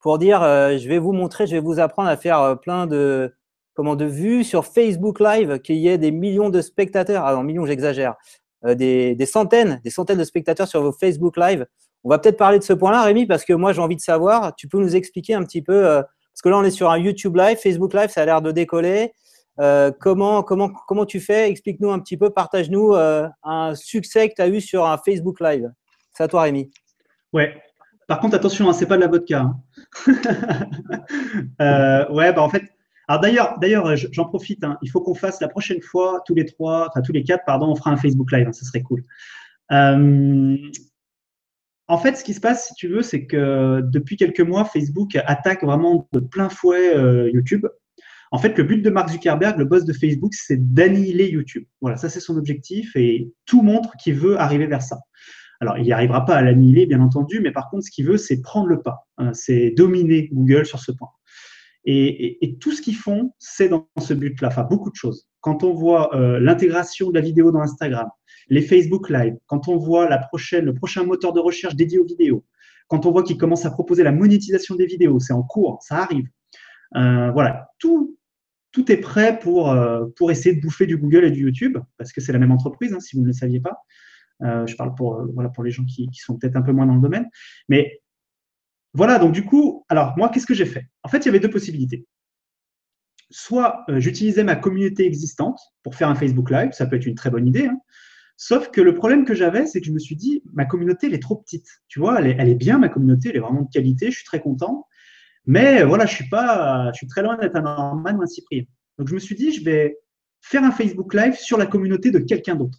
pour dire euh, je vais vous montrer, je vais vous apprendre à faire plein de, comment, de vues sur Facebook Live, qu'il y ait des millions de spectateurs. Ah non, millions, j'exagère. Des, des, centaines, des centaines de spectateurs sur vos Facebook Live. On va peut-être parler de ce point-là, Rémi, parce que moi, j'ai envie de savoir. Tu peux nous expliquer un petit peu, parce que là, on est sur un YouTube Live, Facebook Live, ça a l'air de décoller. Euh, comment, comment, comment tu fais? Explique-nous un petit peu, partage-nous euh, un succès que tu as eu sur un Facebook Live. C'est à toi, Rémi. Ouais. Par contre, attention, hein, c'est pas de la vodka. Hein. (laughs) Euh, ouais, bah en fait. Alors d'ailleurs, j'en profite. Hein. il faut qu'on fasse la prochaine fois tous les trois, enfin tous les quatre, pardon, on fera un Facebook Live. ça serait cool. en fait, ce qui se passe, si tu veux, c'est que depuis quelques mois, Facebook attaque vraiment de plein fouet YouTube. En fait, le but de Mark Zuckerberg, le boss de Facebook, c'est d'annihiler YouTube. Voilà, ça c'est son objectif et tout montre qu'il veut arriver vers ça. Alors, il n'y arrivera pas à l'annihiler, bien entendu, mais par contre, ce qu'il veut, c'est prendre le pas. Hein, c'est dominer Google sur ce point. Et, tout ce qu'ils font, c'est dans ce but-là, enfin beaucoup de choses. Quand on voit euh, l'intégration de la vidéo dans Instagram, les Facebook Live, quand on voit le prochain moteur de recherche dédié aux vidéos, quand on voit qu'ils commencent à proposer la monétisation des vidéos, c'est en cours, ça arrive. Euh, voilà, tout, tout est prêt pour, euh, pour essayer de bouffer du Google et du YouTube, parce que c'est la même entreprise, hein, si vous ne le saviez pas. je parle pour, voilà, pour les gens qui, qui sont peut-être un peu moins dans le domaine. Mais voilà, donc du coup, alors moi, qu'est-ce que j'ai fait? En fait, il y avait deux possibilités. Soit euh, j'utilisais ma communauté existante pour faire un Facebook Live, ça peut être une très bonne idée. Hein. Sauf que le problème que j'avais, c'est que je me suis dit, ma communauté, elle est trop petite. Tu vois, elle est, elle est, bien, ma communauté, elle est vraiment de qualité, je suis très content. Mais voilà, je suis pas, je suis très loin d'être un Norman ou un Cyprien. Donc je me suis dit, je vais faire un Facebook Live sur la communauté de quelqu'un d'autre.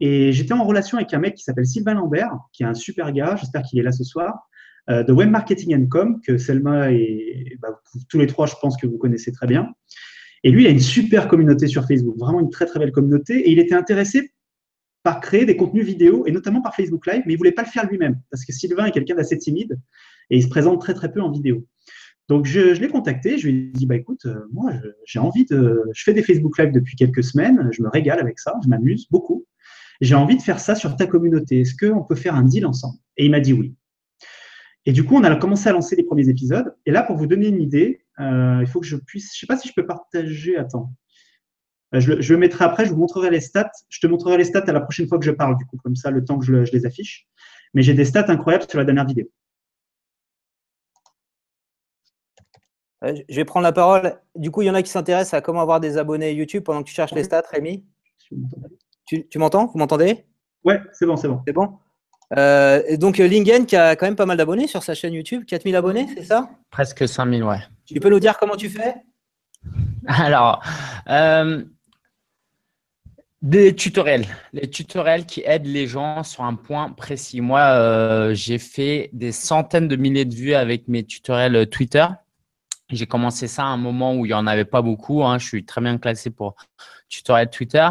Et j'étais en relation avec un mec qui s'appelle Sylvain Lambert, qui est un super gars, j'espère qu'il est là ce soir, euh, de Web Marketing Com, que Selma et bah, tous les trois, je pense que vous connaissez très bien. Et lui, il a une super communauté sur Facebook, vraiment une très très belle communauté. Et il était intéressé par créer des contenus vidéo, et notamment par Facebook Live, mais il voulait pas le faire lui-même, parce que Sylvain est quelqu'un d'assez timide, et il se présente très très peu en vidéo. Donc je, l'ai contacté, je lui ai dit, bah écoute, euh, moi j'ai envie de... Je fais des Facebook Live depuis quelques semaines, je me régale avec ça, je m'amuse beaucoup. J'ai envie de faire ça sur ta communauté, est-ce qu'on peut faire un deal ensemble? Et il m'a dit oui. Et du coup, on a commencé à lancer les premiers épisodes. Et là, pour vous donner une idée, euh, il faut que je puisse, je sais pas si je peux partager, attends. Euh, je, je, le mettrai après, je vous montrerai les stats. Je te montrerai les stats à la prochaine fois que je parle, du coup, comme ça, le temps que je, les affiche. Mais j'ai des stats incroyables sur la dernière vidéo. Euh, je vais prendre la parole. Du coup, il y en a qui s'intéressent à comment avoir des abonnés YouTube pendant que tu cherches les stats, Rémi. Tu, tu m'entends? Vous m'entendez? Ouais, c'est bon, c'est bon. C'est bon euh, et donc Lingen qui a quand même pas mal d'abonnés sur sa chaîne YouTube, 4000 abonnés, c'est ça? Presque 5000, ouais. Tu peux nous dire comment tu fais? Alors, euh, des tutoriels, les tutoriels qui aident les gens sur un point précis. Moi, euh, j'ai fait des centaines de milliers de vues avec mes tutoriels Twitter. J'ai commencé ça à un moment où il n'y en avait pas beaucoup. Hein. Je suis très bien classé pour tutoriel Twitter.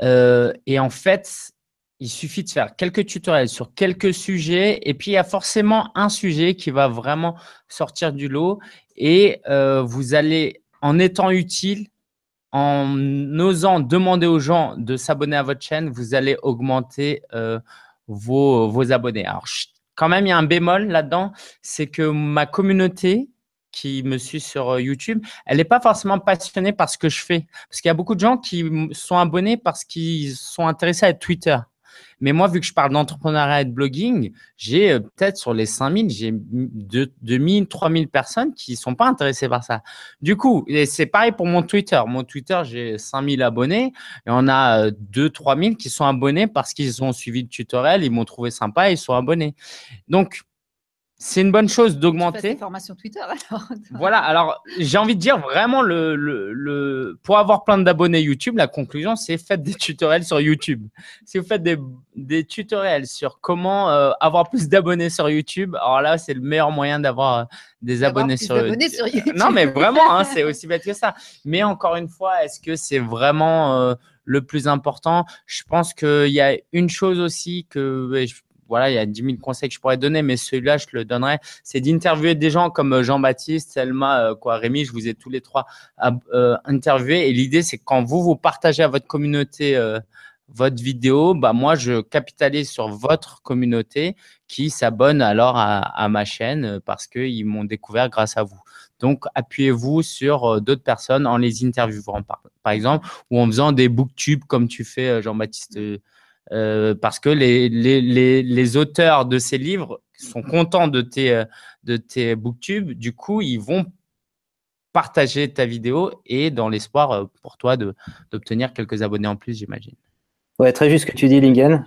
et en fait, il suffit de faire quelques tutoriels sur quelques sujets et puis il y a forcément un sujet qui va vraiment sortir du lot et euh, vous allez, en étant utile, en osant demander aux gens de s'abonner à votre chaîne, vous allez augmenter euh, vos, abonnés. Alors, quand même, il y a un bémol là-dedans, c'est que ma communauté qui me suit sur euh, YouTube, elle n'est pas forcément passionnée par ce que je fais. Parce qu'il y a beaucoup de gens qui sont abonnés parce qu'ils sont intéressés à Twitter. Mais moi, vu que je parle d'entrepreneuriat et de blogging, j'ai euh, peut-être sur les 5000, j'ai 2000, 3000 personnes qui ne sont pas intéressées par ça. Du coup, c'est pareil pour mon Twitter. Mon Twitter, j'ai 5000 abonnés et on a 2 euh, 3000 qui sont abonnés parce qu'ils ont suivi le tutoriel, ils m'ont trouvé sympa et ils sont abonnés. Donc, c'est une bonne chose d'augmenter. formation Twitter alors. (laughs) voilà, alors j'ai envie de dire vraiment le, le, pour avoir plein d'abonnés YouTube, la conclusion c'est faites des tutoriels sur YouTube. Si vous faites des, des tutoriels sur comment euh, avoir plus d'abonnés sur YouTube, alors là c'est le meilleur moyen d'avoir euh, des abonnés sur, sur, YouTube. Non mais vraiment, hein, (laughs) c'est aussi bête que ça. Mais encore une fois, est-ce que c'est vraiment euh, le plus important? Je pense qu'il y a une chose aussi que voilà, il y a 10 000 conseils que je pourrais donner, mais celui-là, je le donnerai. C'est d'interviewer des gens comme euh, Jean-Baptiste, Selma, euh, quoi, Rémi, je vous ai tous les trois euh, interviewés. Et l'idée, c'est quand vous, vous partagez à votre communauté votre vidéo, bah, moi, je capitalise sur votre communauté qui s'abonne alors à, ma chaîne parce qu'ils m'ont découvert grâce à vous. Donc, appuyez-vous sur d'autres personnes en les interviewant, par, par, exemple, ou en faisant des booktubes comme tu fais, Jean-Baptiste euh, parce que les, les, les, auteurs de ces livres sont contents de tes, euh, de tes booktubes. Du coup, ils vont partager ta vidéo et dans l'espoir euh, pour toi d'obtenir quelques abonnés en plus, j'imagine. Ouais, très juste ce que tu dis, Lingen.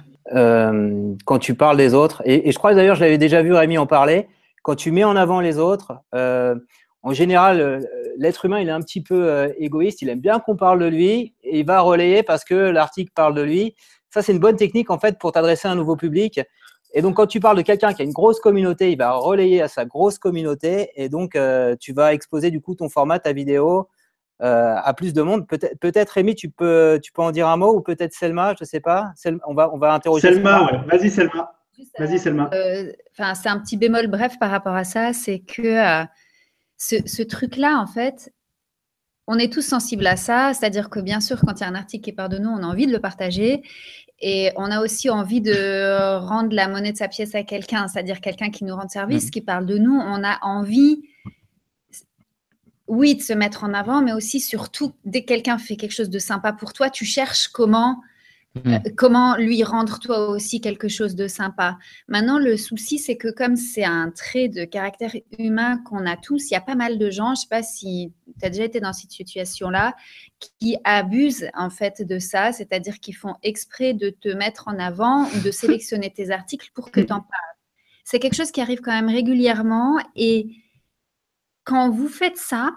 Quand tu parles des autres, et, je crois d'ailleurs, je l'avais déjà vu Rémi en parler, quand tu mets en avant les autres, en général, l'être humain, il est un petit peu égoïste, il aime bien qu'on parle de lui, et il va relayer parce que l'article parle de lui, ça, c'est une bonne technique en fait pour t'adresser à un nouveau public. Et donc, quand tu parles de quelqu'un qui a une grosse communauté, il va relayer à sa grosse communauté et donc euh, tu vas exposer du coup ton format, ta vidéo euh, à plus de monde. Peut-être, peut-être Rémi, tu peux, tu peux en dire un mot ou peut-être Selma, je ne sais pas. on va, on va interroger. Selma, ouais. Vas-y, Selma. Vas-y, Selma. Euh, enfin, c'est un petit bémol bref par rapport à ça, c'est que ce, truc-là, en fait, on est tous sensibles à ça. C'est-à-dire que bien sûr, quand il y a un article qui est par de nous, on a envie de le partager. Et on a aussi envie de rendre la monnaie de sa pièce à quelqu'un, c'est-à-dire quelqu'un qui nous rend service, mmh. qui parle de nous. On a envie, oui, de se mettre en avant, mais aussi, surtout, dès que quelqu'un fait quelque chose de sympa pour toi, tu cherches comment euh, mm. comment lui rendre toi aussi quelque chose de sympa. Maintenant, le souci, c'est que comme c'est un trait de caractère humain qu'on a tous, il y a pas mal de gens, je ne sais pas si tu as déjà été dans cette situation-là, qui abusent en fait de ça, c'est-à-dire qu'ils font exprès de te mettre en avant ou de (laughs) sélectionner tes articles pour que tu en parles. C'est quelque chose qui arrive quand même régulièrement et quand vous faites ça,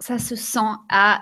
ça se sent à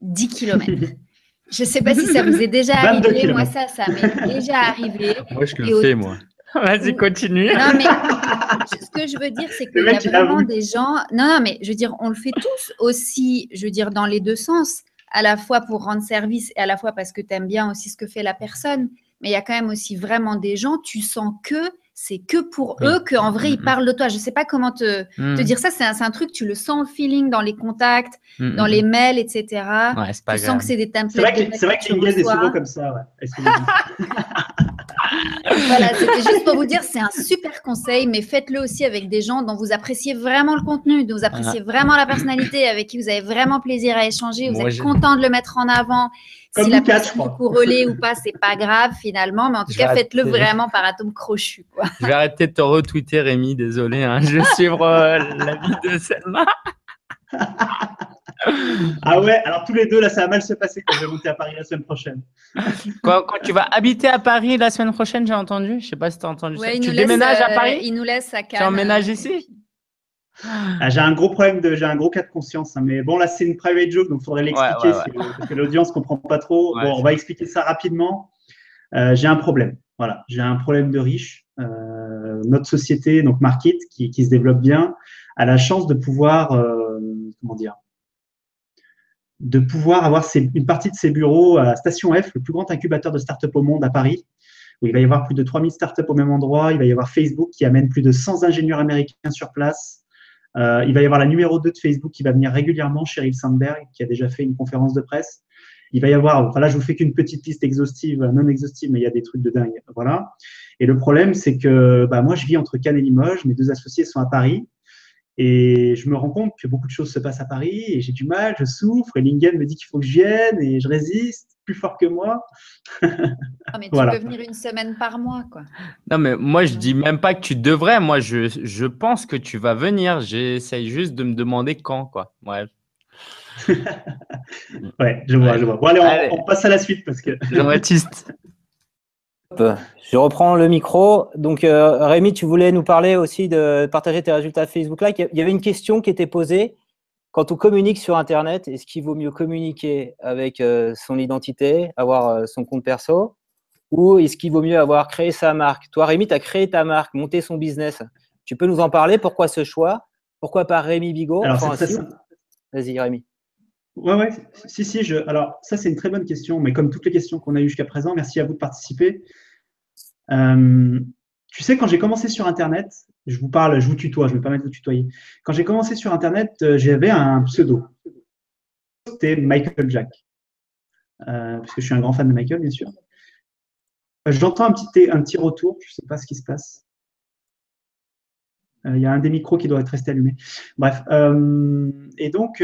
10 km. (laughs) Je ne sais pas si ça vous est déjà arrivé. Moi, ça, ça m'est déjà arrivé. Moi, je le fais, moi. (laughs) Vas-y, continue. Non, mais (laughs) ce que je veux dire, c'est qu'il y a vraiment des gens. Non, non, mais je veux dire, on le fait tous aussi, je veux dire, dans les deux sens, à la fois pour rendre service et à la fois parce que tu aimes bien aussi ce que fait la personne. Mais il y a quand même aussi vraiment des gens, tu sens que c'est que pour eux qu'en vrai, ils parlent de toi. Je ne sais pas comment te, te dire ça. C'est un, un, truc, tu le sens au feeling dans les contacts, dans les mails, etc. Ouais, pas tu sens que c'est des templates. C'est vrai que, c'est vrai que est souvent comme ça. Ouais. (laughs) voilà, c'était juste pour vous dire, c'est un super conseil, mais faites-le aussi avec des gens dont vous appréciez vraiment le contenu, dont vous appréciez vraiment la personnalité, avec qui vous avez vraiment plaisir à échanger, vous êtes content de le mettre en avant si la personne est relais ou pas, c'est pas grave finalement, mais en tout cas, faites-le vraiment par atome crochu. Quoi. Je vais arrêter de te retweeter, Rémi, désolé. Hein. Je (laughs) vais suivre euh, la vie de Selma. (laughs) ah ouais, alors tous les deux, là, ça va mal se passer quand je vais monter à Paris la semaine prochaine. Quand, tu vas habiter à Paris la semaine prochaine, j'ai entendu. Je sais pas si tu as entendu ça. Tu déménages à euh, Paris Il nous laisse à Cannes. Tu emménages ici? Ah, j'ai un gros problème de, j'ai un gros cas de conscience. Hein, mais bon, là, c'est une private joke, donc il faudrait l'expliquer parce que l'audience comprend pas trop. bon, on va expliquer ça rapidement. Euh, j'ai un problème. Voilà, j'ai un problème de riche. Euh, notre société, donc Market, qui, qui, se développe bien, a la chance de pouvoir, euh, comment dire, de pouvoir avoir une partie de ses bureaux à Station F, le plus grand incubateur de start-up au monde à Paris, où il va y avoir plus de 3000 startups au même endroit. Il va y avoir Facebook qui amène plus de 100 ingénieurs américains sur place. Euh, il va y avoir la numéro 2 de Facebook qui va venir régulièrement, Sheryl Sandberg, qui a déjà fait une conférence de presse. Il va y avoir, enfin là, je vous fais qu'une petite liste exhaustive, non exhaustive, mais il y a des trucs de dingue. Voilà. Et le problème, c'est que bah, moi, je vis entre Cannes et Limoges. Mes deux associés sont à Paris. Et je me rends compte que beaucoup de choses se passent à Paris et j'ai du mal, je souffre. Et Lingen me dit qu'il faut que je vienne et je résiste plus fort que moi. Ah, mais tu peux venir une semaine par mois, quoi. Non, mais moi, je dis même pas que tu devrais. Moi, je, je pense que tu vas venir. J'essaye juste de me demander quand, quoi. Bref. (laughs) ouais, je vois, je vois. Bon, allez, on, passe à la suite parce que. Jean-Baptiste. (laughs) Je reprends le micro. Donc, euh, Rémi, tu voulais nous parler aussi de partager tes résultats Facebook Live. Il y avait une question qui était posée. Quand on communique sur Internet, est-ce qu'il vaut mieux communiquer avec euh, son identité, avoir euh, son compte perso, ou est-ce qu'il vaut mieux avoir créé sa marque? Toi, Rémi, tu as créé ta marque, monté son business. Tu peux nous en parler? Pourquoi ce choix? Pourquoi pas Rémi Bigot? Vas-y, Rémi. Ouais, ouais, si, si. Je... Alors, ça, c'est une très bonne question, mais comme toutes les questions qu'on a eues jusqu'à présent, merci à vous de participer. Euh, tu sais, quand j'ai commencé sur Internet, je vous parle, je vous tutoie, je me permettre de vous tutoyer. Quand j'ai commencé sur Internet, euh, j'avais un pseudo. C'était Michael Jack. Euh, parce que je suis un grand fan de Michael, bien sûr. J'entends un petit, un petit retour, je ne sais pas ce qui se passe. Il y a un des micros qui doit être resté allumé. Bref. et donc,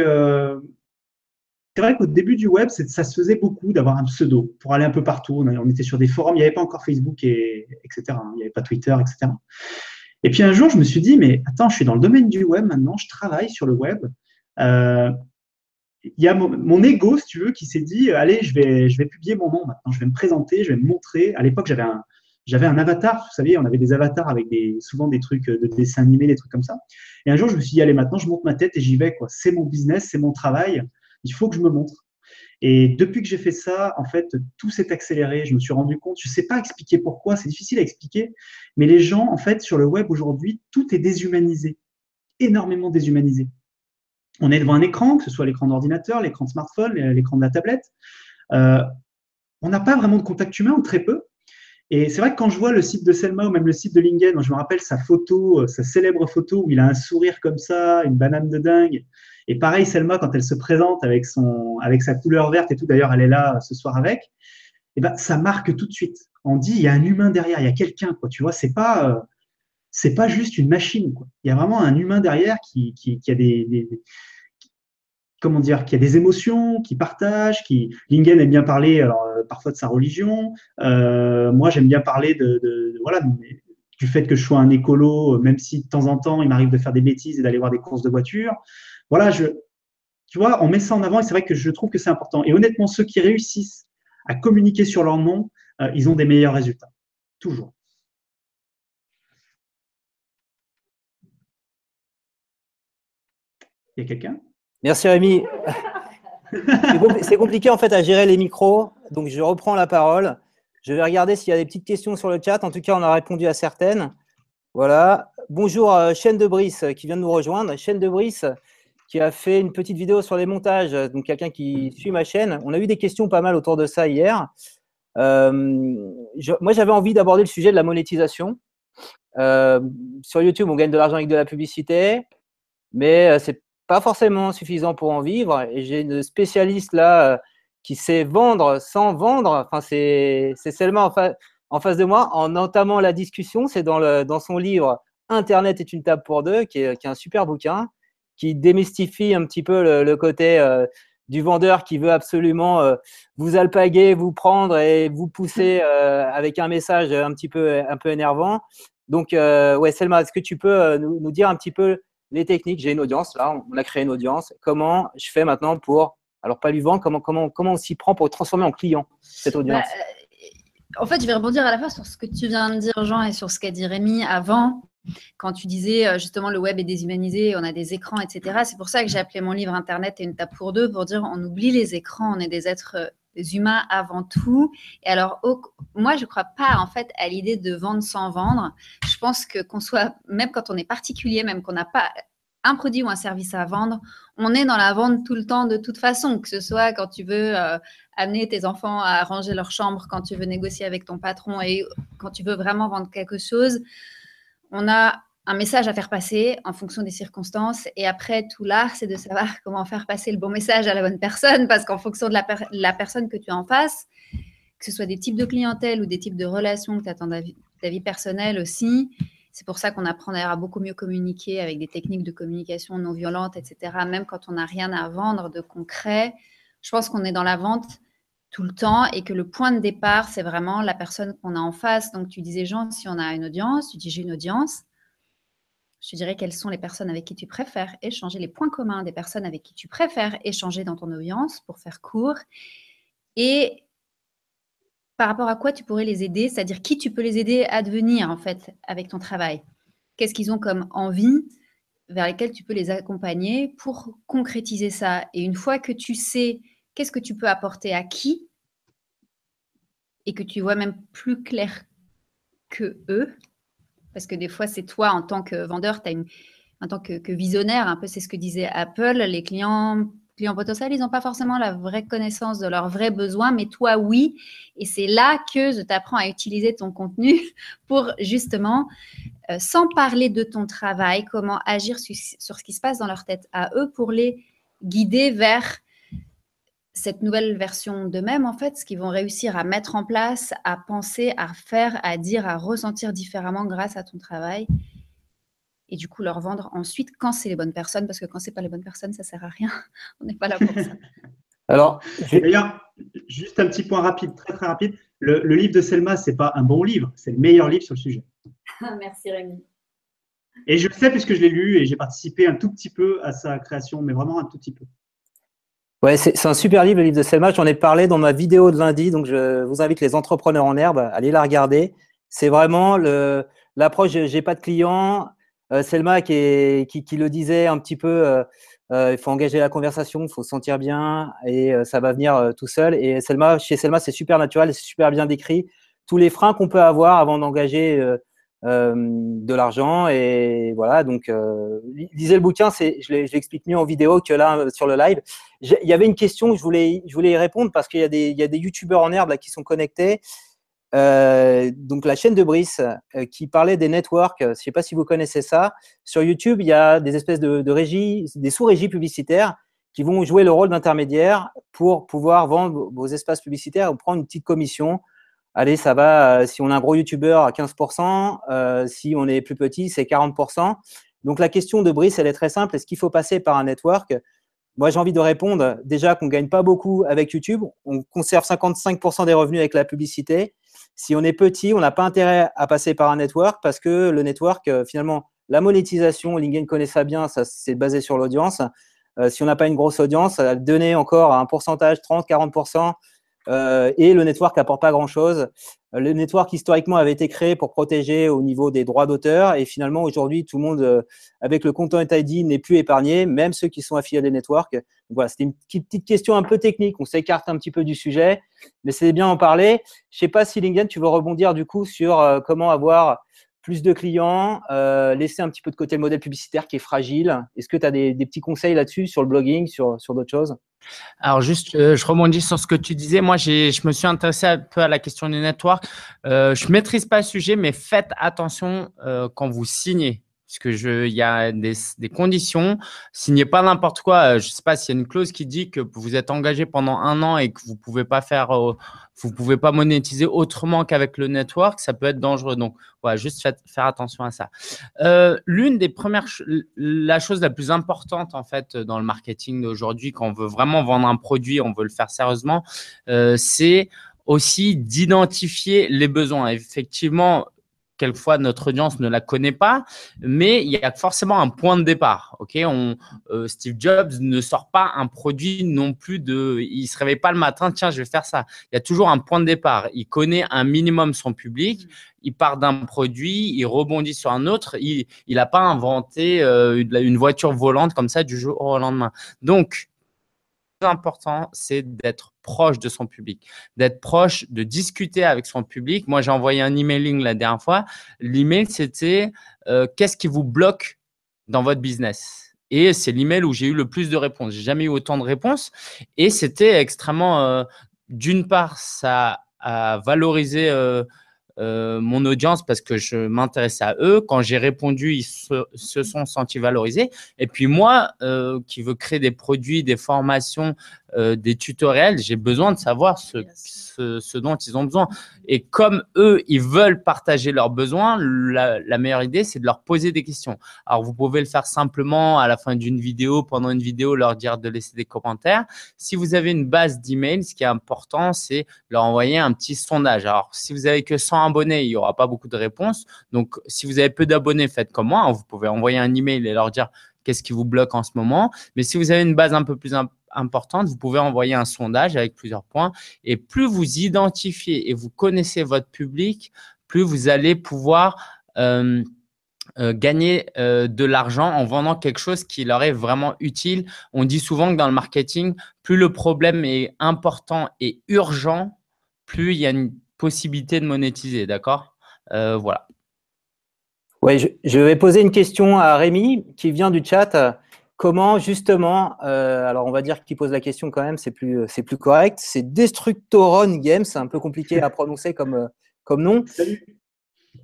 c'est vrai qu'au début du web, ça se faisait beaucoup d'avoir un pseudo pour aller un peu partout. On, était sur des forums, il n'y avait pas encore Facebook, et, etc. Hein. Il n'y avait pas Twitter, etc. Et puis un jour, je me suis dit, mais attends, je suis dans le domaine du web maintenant, je travaille sur le web. Euh, il y a mon, ego, si tu veux, qui s'est dit, allez, je vais, publier mon nom maintenant, je vais me présenter, je vais me montrer. À l'époque, j'avais un, avatar, vous savez, on avait des avatars avec souvent des trucs de dessins animés, des trucs comme ça. Et un jour, je me suis dit, allez, maintenant, je monte ma tête et j'y vais. C'est mon business, c'est mon travail il faut que je me montre. Et depuis que j'ai fait ça, en fait, tout s'est accéléré. Je me suis rendu compte, je ne sais pas expliquer pourquoi, c'est difficile à expliquer, mais les gens, en fait, sur le web aujourd'hui, tout est déshumanisé, énormément déshumanisé. On est devant un écran, que ce soit l'écran d'ordinateur, l'écran de smartphone, l'écran de la tablette. Euh, on n'a pas vraiment de contact humain, ou très peu. Et c'est vrai que quand je vois le site de Selma ou même le site de Lingen, je me rappelle sa photo, euh, sa célèbre photo où il a un sourire comme ça, une banane de dingue. Et pareil, Selma, quand elle se présente avec, son, avec sa couleur verte et tout, d'ailleurs, elle est là ce soir avec, eh ben, ça marque tout de suite. On dit, il y a un humain derrière, il y a quelqu'un, quoi. Tu vois, c'est pas, euh, c'est pas juste une machine, quoi. Il y a vraiment un humain derrière qui, qui, qui a des, comment dire, qui a des émotions, qui partage, qui Lingen aime bien parler alors, euh, parfois de sa religion. Euh, moi, j'aime bien parler de, voilà du fait que je sois un écolo, même si de temps en temps il m'arrive de faire des bêtises et d'aller voir des courses de voitures. Voilà, je, tu vois, on met ça en avant et c'est vrai que je trouve que c'est important. Et honnêtement, ceux qui réussissent à communiquer sur leur nom, euh, ils ont des meilleurs résultats, toujours. Il y a quelqu'un? Merci Rémi. (laughs) C'est compliqué en fait à gérer les micros, donc je reprends la parole. Je vais regarder s'il y a des petites questions sur le chat. En tout cas, on a répondu à certaines. Voilà. Bonjour euh, Chaîne de Brice euh, qui vient de nous rejoindre. Chaîne de Brice qui a fait une petite vidéo sur les montages. Donc quelqu'un qui suit ma chaîne. On a eu des questions pas mal autour de ça hier. Euh, moi, j'avais envie d'aborder le sujet de la monétisation. sur YouTube, on gagne de l'argent avec de la publicité, mais c'est pas forcément suffisant pour en vivre. Et j'ai une spécialiste là euh, qui sait vendre sans vendre. Enfin, c'est seulement en, face de moi, en entamant la discussion, c'est dans, dans son livre Internet est une table pour deux, qui est, qui est, un super bouquin, qui démystifie un petit peu le, côté euh, du vendeur qui veut absolument euh, vous alpaguer, vous prendre et vous pousser avec un message un petit peu, un peu énervant. Donc, ouais, Selma, est-ce que tu peux nous, nous dire un petit peu les techniques, j'ai une audience, là, on a créé une audience. Comment je fais maintenant pour, alors pas lui vendre, comment, comment, comment on s'y prend pour transformer en client cette audience? bah, euh, En fait, je vais rebondir à la fois sur ce que tu viens de dire, Jean, et sur ce qu'a dit Rémi avant, quand tu disais euh, justement le web est déshumanisé, on a des écrans, etc. C'est pour ça que j'ai appelé mon livre Internet et une table pour deux, pour dire on oublie les écrans, on est des êtres euh, humains avant tout. Et alors, moi, je ne crois pas en fait à l'idée de vendre sans vendre. Je pense que qu'on soit, même quand on est particulier, même qu'on n'a pas un produit ou un service à vendre, on est dans la vente tout le temps de toute façon, que ce soit quand tu veux euh, amener tes enfants à ranger leur chambre, quand tu veux négocier avec ton patron et quand tu veux vraiment vendre quelque chose. On a un message à faire passer en fonction des circonstances. Et après, tout l'art, c'est de savoir (laughs) comment faire passer le bon message à la bonne personne, parce qu'en fonction de la, personne que tu as en face, que ce soit des types de clientèle ou des types de relations que tu as dans ta vie, personnelle aussi, c'est pour ça qu'on apprend d'ailleurs à beaucoup mieux communiquer avec des techniques de communication non violente, etc., même quand on n'a rien à vendre de concret. Je pense qu'on est dans la vente tout le temps et que le point de départ, c'est vraiment la personne qu'on a en face. Donc, tu disais, Jean, si on a une audience, tu dis, j'ai une audience je dirais quelles sont les personnes avec qui tu préfères échanger, les points communs des personnes avec qui tu préfères échanger dans ton audience pour faire court? Et par rapport à quoi tu pourrais les aider, c'est-à-dire qui tu peux les aider à devenir en fait avec ton travail? Qu'est-ce qu'ils ont comme envie vers lesquelles tu peux les accompagner pour concrétiser ça? Et une fois que tu sais qu'est-ce que tu peux apporter à qui et que tu vois même plus clair que eux, parce que des fois, c'est toi en tant que vendeur, as une, en tant que, visionnaire, un peu c'est ce que disait Apple, les clients, clients potentiels, ils n'ont pas forcément la vraie connaissance de leurs vrais besoins, mais toi, oui. Et c'est là que je t'apprends à utiliser ton contenu (laughs) pour justement, euh, sans parler de ton travail, comment agir sur, sur ce qui se passe dans leur tête à eux pour les guider vers cette nouvelle version d'eux-mêmes, en fait, ce qu'ils vont réussir à mettre en place, à penser, à faire, à dire, à ressentir différemment grâce à ton travail. Et du coup, leur vendre ensuite quand c'est les bonnes personnes, parce que quand c'est pas les bonnes personnes, ça sert à rien. (laughs) On n'est pas là pour ça. (laughs) Alors, d'ailleurs, juste un petit point rapide, très très rapide. Le, livre de Selma, c'est pas un bon livre, c'est le meilleur livre sur le sujet. (laughs) Merci Rémi. Et je le sais puisque je l'ai lu et j'ai participé un tout petit peu à sa création, mais vraiment un tout petit peu. Ouais, c'est un super livre, le livre de Selma. J'en ai parlé dans ma vidéo de lundi, donc je vous invite les entrepreneurs en herbe à aller la regarder. C'est vraiment l'approche. J'ai pas de clients. Euh, Selma qui, le disait un petit peu. Euh, euh, il faut engager la conversation, il faut se sentir bien et ça va venir tout seul. Et Selma, chez Selma, c'est super naturel, c'est super bien décrit. Tous les freins qu'on peut avoir avant d'engager de l'argent et voilà donc lisez le bouquin je l'explique mieux en vidéo que là sur le live il y avait une question je voulais je voulais y répondre parce qu'il y a des il des youtubeurs en herbe qui sont connectés donc la chaîne de Brice qui parlait des networks, je ne sais pas si vous connaissez ça. Sur YouTube, il y a des espèces de, de des sous-régies publicitaires qui vont jouer le rôle d'intermédiaire pour pouvoir vendre vos espaces publicitaires ou prendre une petite commission. Allez, ça va, si on a un gros YouTuber à 15%, si on est plus petit, c'est 40%. Donc la question de Brice, elle est très simple. Est-ce qu'il faut passer par un network? Moi, j'ai envie de répondre déjà qu'on ne gagne pas beaucoup avec YouTube. On conserve 55% des revenus avec la publicité. Si on est petit, on n'a pas intérêt à passer par un network parce que le network, euh, finalement, la monétisation, LinkedIn connaît ça bien, ça c'est basé sur l'audience. Euh, si on n'a pas une grosse audience, ça donner encore un pourcentage, 30-40%, euh, et le network n'apporte pas grand-chose. Le network, historiquement, avait été créé pour protéger au niveau des droits d'auteur. Et finalement, aujourd'hui, tout le monde, euh, avec le Content ID, n'est plus épargné, même ceux qui sont affiliés des networks. voilà, c'était une petite, question un peu technique. On s'écarte un petit peu du sujet, mais c'est bien en parler. Je sais pas si, Lingen, tu veux rebondir du coup sur euh, comment avoir plus de clients, euh, laisser un petit peu de côté le modèle publicitaire qui est fragile. Est-ce que tu as des, petits conseils là-dessus sur le blogging, sur, sur d'autres choses? Alors juste, euh, je rebondis sur ce que tu disais. Moi, je me suis intéressé un peu à la question du network. Euh, je maîtrise pas le sujet, mais faites attention quand vous signez parce que il y a des, des conditions. Signez pas n'importe quoi. Euh, je sais pas s'il y a une clause qui dit que vous êtes engagé pendant un an et que vous pouvez pas faire, euh, vous pouvez pas monétiser autrement qu'avec le network. Ça peut être dangereux. Donc, voilà, juste faire attention à ça. Euh, l'une des premières, la chose la plus importante en fait dans le marketing d'aujourd'hui, quand on veut vraiment vendre un produit, on veut le faire sérieusement, c'est aussi d'identifier les besoins. Effectivement, quelquefois notre audience ne la connaît pas, mais il y a forcément un point de départ. Ok, on, euh, Steve Jobs ne sort pas un produit non plus de, il se réveille pas le matin, tiens, je vais faire ça. Il y a toujours un point de départ. Il connaît un minimum son public. Il part d'un produit, il rebondit sur un autre. Il n'a pas inventé euh, une voiture volante comme ça du jour au lendemain. Donc, important, c'est d'être proche de son public, d'être proche, de discuter avec son public. Moi, j'ai envoyé un emailing la dernière fois. L'email, c'était euh, qu'est-ce qui vous bloque dans votre business? Et c'est l'email où j'ai eu le plus de réponses. J'ai jamais eu autant de réponses. Et c'était extrêmement, euh, d'une part, ça a valorisé euh, euh, mon audience parce que je m'intéressais à eux. Quand j'ai répondu, ils se, sont sentis valorisés. Et puis moi, euh, qui veux créer des produits, des formations, euh, des tutoriels, j'ai besoin de savoir ce, ce, dont ils ont besoin. Et comme eux, ils veulent partager leurs besoins, la, meilleure idée, c'est de leur poser des questions. Alors, vous pouvez le faire simplement à la fin d'une vidéo, pendant une vidéo, leur dire de laisser des commentaires. Si vous avez une base d'emails, ce qui est important, c'est leur envoyer un petit sondage. Alors, si vous avez que 100 abonnés, il n'y aura pas beaucoup de réponses. Donc, si vous avez peu d'abonnés, faites comme moi. Vous pouvez envoyer un email et leur dire qu'est-ce qui vous bloque en ce moment. Mais si vous avez une base un peu plus importante, vous pouvez envoyer un sondage avec plusieurs points. Et plus vous identifiez et vous connaissez votre public, plus vous allez pouvoir euh, euh, gagner euh, de l'argent en vendant quelque chose qui leur est vraiment utile. On dit souvent que dans le marketing, plus le problème est important et urgent, plus il y a une possibilité de monétiser. D'accord? Voilà. Oui, je, vais poser une question à Rémi qui vient du chat. Comment justement, euh, alors on va dire qu'il pose la question quand même, c'est plus, c'est plus correct. C'est Destructoron Games, c'est un peu compliqué à prononcer comme, euh, comme nom. Salut.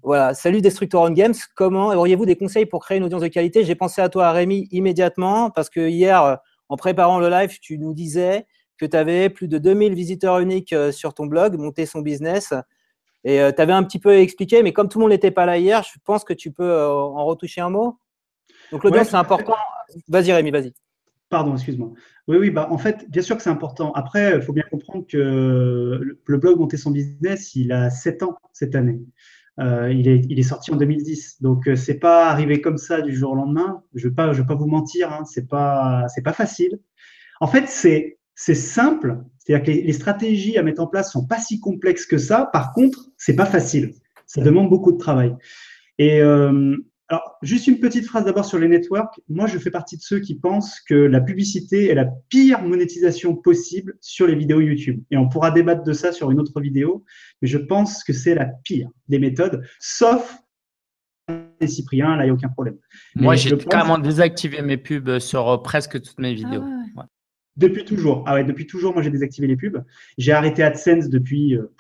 Voilà, salut Destructoron Games. Comment auriez-vous des conseils pour créer une audience de qualité? J'ai pensé à toi, Rémi, immédiatement, parce que hier, en préparant le live, tu nous disais que tu avais plus de 2000 visiteurs uniques euh, sur ton blog, monter son business. Et tu avais un petit peu expliqué, mais comme tout le monde n'était pas là hier, je pense que tu peux en retoucher un mot. Donc l'audience, c'est important. Vas-y, Rémi, vas-y. Pardon, excuse-moi. Oui, oui, bah, en fait, bien sûr que c'est important. Après, il faut bien comprendre que le blog Monter son business, il a 7 ans cette année. Euh, il, est, il, est, sorti en 2010. Donc, euh, c'est pas arrivé comme ça du jour au lendemain. Je ne vais pas vous mentir, hein, c'est pas, pas facile. En fait, c'est simple. C'est-à-dire que les, stratégies à mettre en place sont pas si complexes que ça. Par contre, c'est pas facile. Ça demande beaucoup de travail. Et, euh, alors, juste une petite phrase d'abord sur les networks. Moi, je fais partie de ceux qui pensent que la publicité est la pire monétisation possible sur les vidéos YouTube. Et on pourra débattre de ça sur une autre vidéo, mais je pense que c'est la pire des méthodes, sauf les Cyprien, là, il n'y a aucun problème. Moi, j'ai carrément désactivé mes pubs sur euh, presque toutes mes vidéos. Ah depuis toujours. Ah ouais, depuis toujours, moi, j'ai désactivé les pubs. J'ai arrêté AdSense depuis, euh,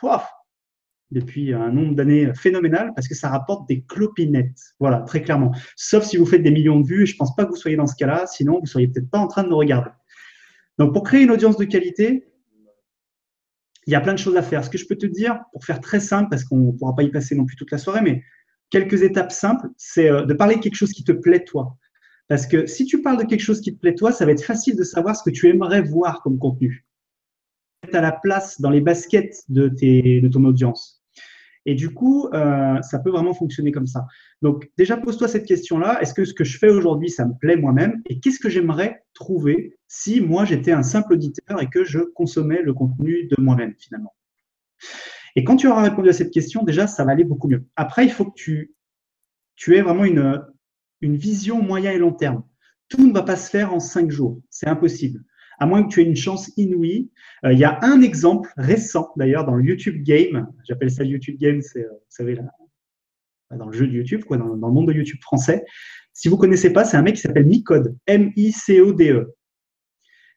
depuis un nombre d'années phénoménal parce que ça rapporte des clopinettes. Voilà, très clairement. Sauf si vous faites des millions de vues, je ne pense pas que vous soyez dans ce cas-là, sinon vous ne seriez peut-être pas en train de nous regarder. Donc, pour créer une audience de qualité, il y a plein de choses à faire. Ce que je peux te dire, pour faire très simple, parce qu'on ne pourra pas y passer non plus toute la soirée, mais quelques étapes simples, c'est euh, de parler de quelque chose qui te plaît toi. Parce que si tu parles de quelque chose qui te plaît toi, ça va être facile de savoir ce que tu aimerais voir comme contenu. à la place dans les baskets de, tes, de ton audience. Et du coup, euh, ça peut vraiment fonctionner comme ça. Donc, déjà, pose-toi cette question-là. Est-ce que ce que je fais aujourd'hui, ça me plaît moi-même? Et qu'est-ce que j'aimerais trouver si moi, j'étais un simple auditeur et que je consommais le contenu de moi-même, finalement? Et quand tu auras répondu à cette question, déjà, ça va aller beaucoup mieux. Après, il faut que tu, aies vraiment une vision moyen et long terme. Tout ne va pas se faire en cinq jours. C'est impossible à moins que tu aies une chance inouïe. Euh, il y a un exemple récent, d'ailleurs, dans le YouTube Game. J'appelle ça le YouTube Game, c'est, euh, vous savez, là, dans le jeu de YouTube, quoi, dans, le monde de YouTube français. Si vous ne connaissez pas, c'est un mec qui s'appelle Micode, M-I-C-O-D-E.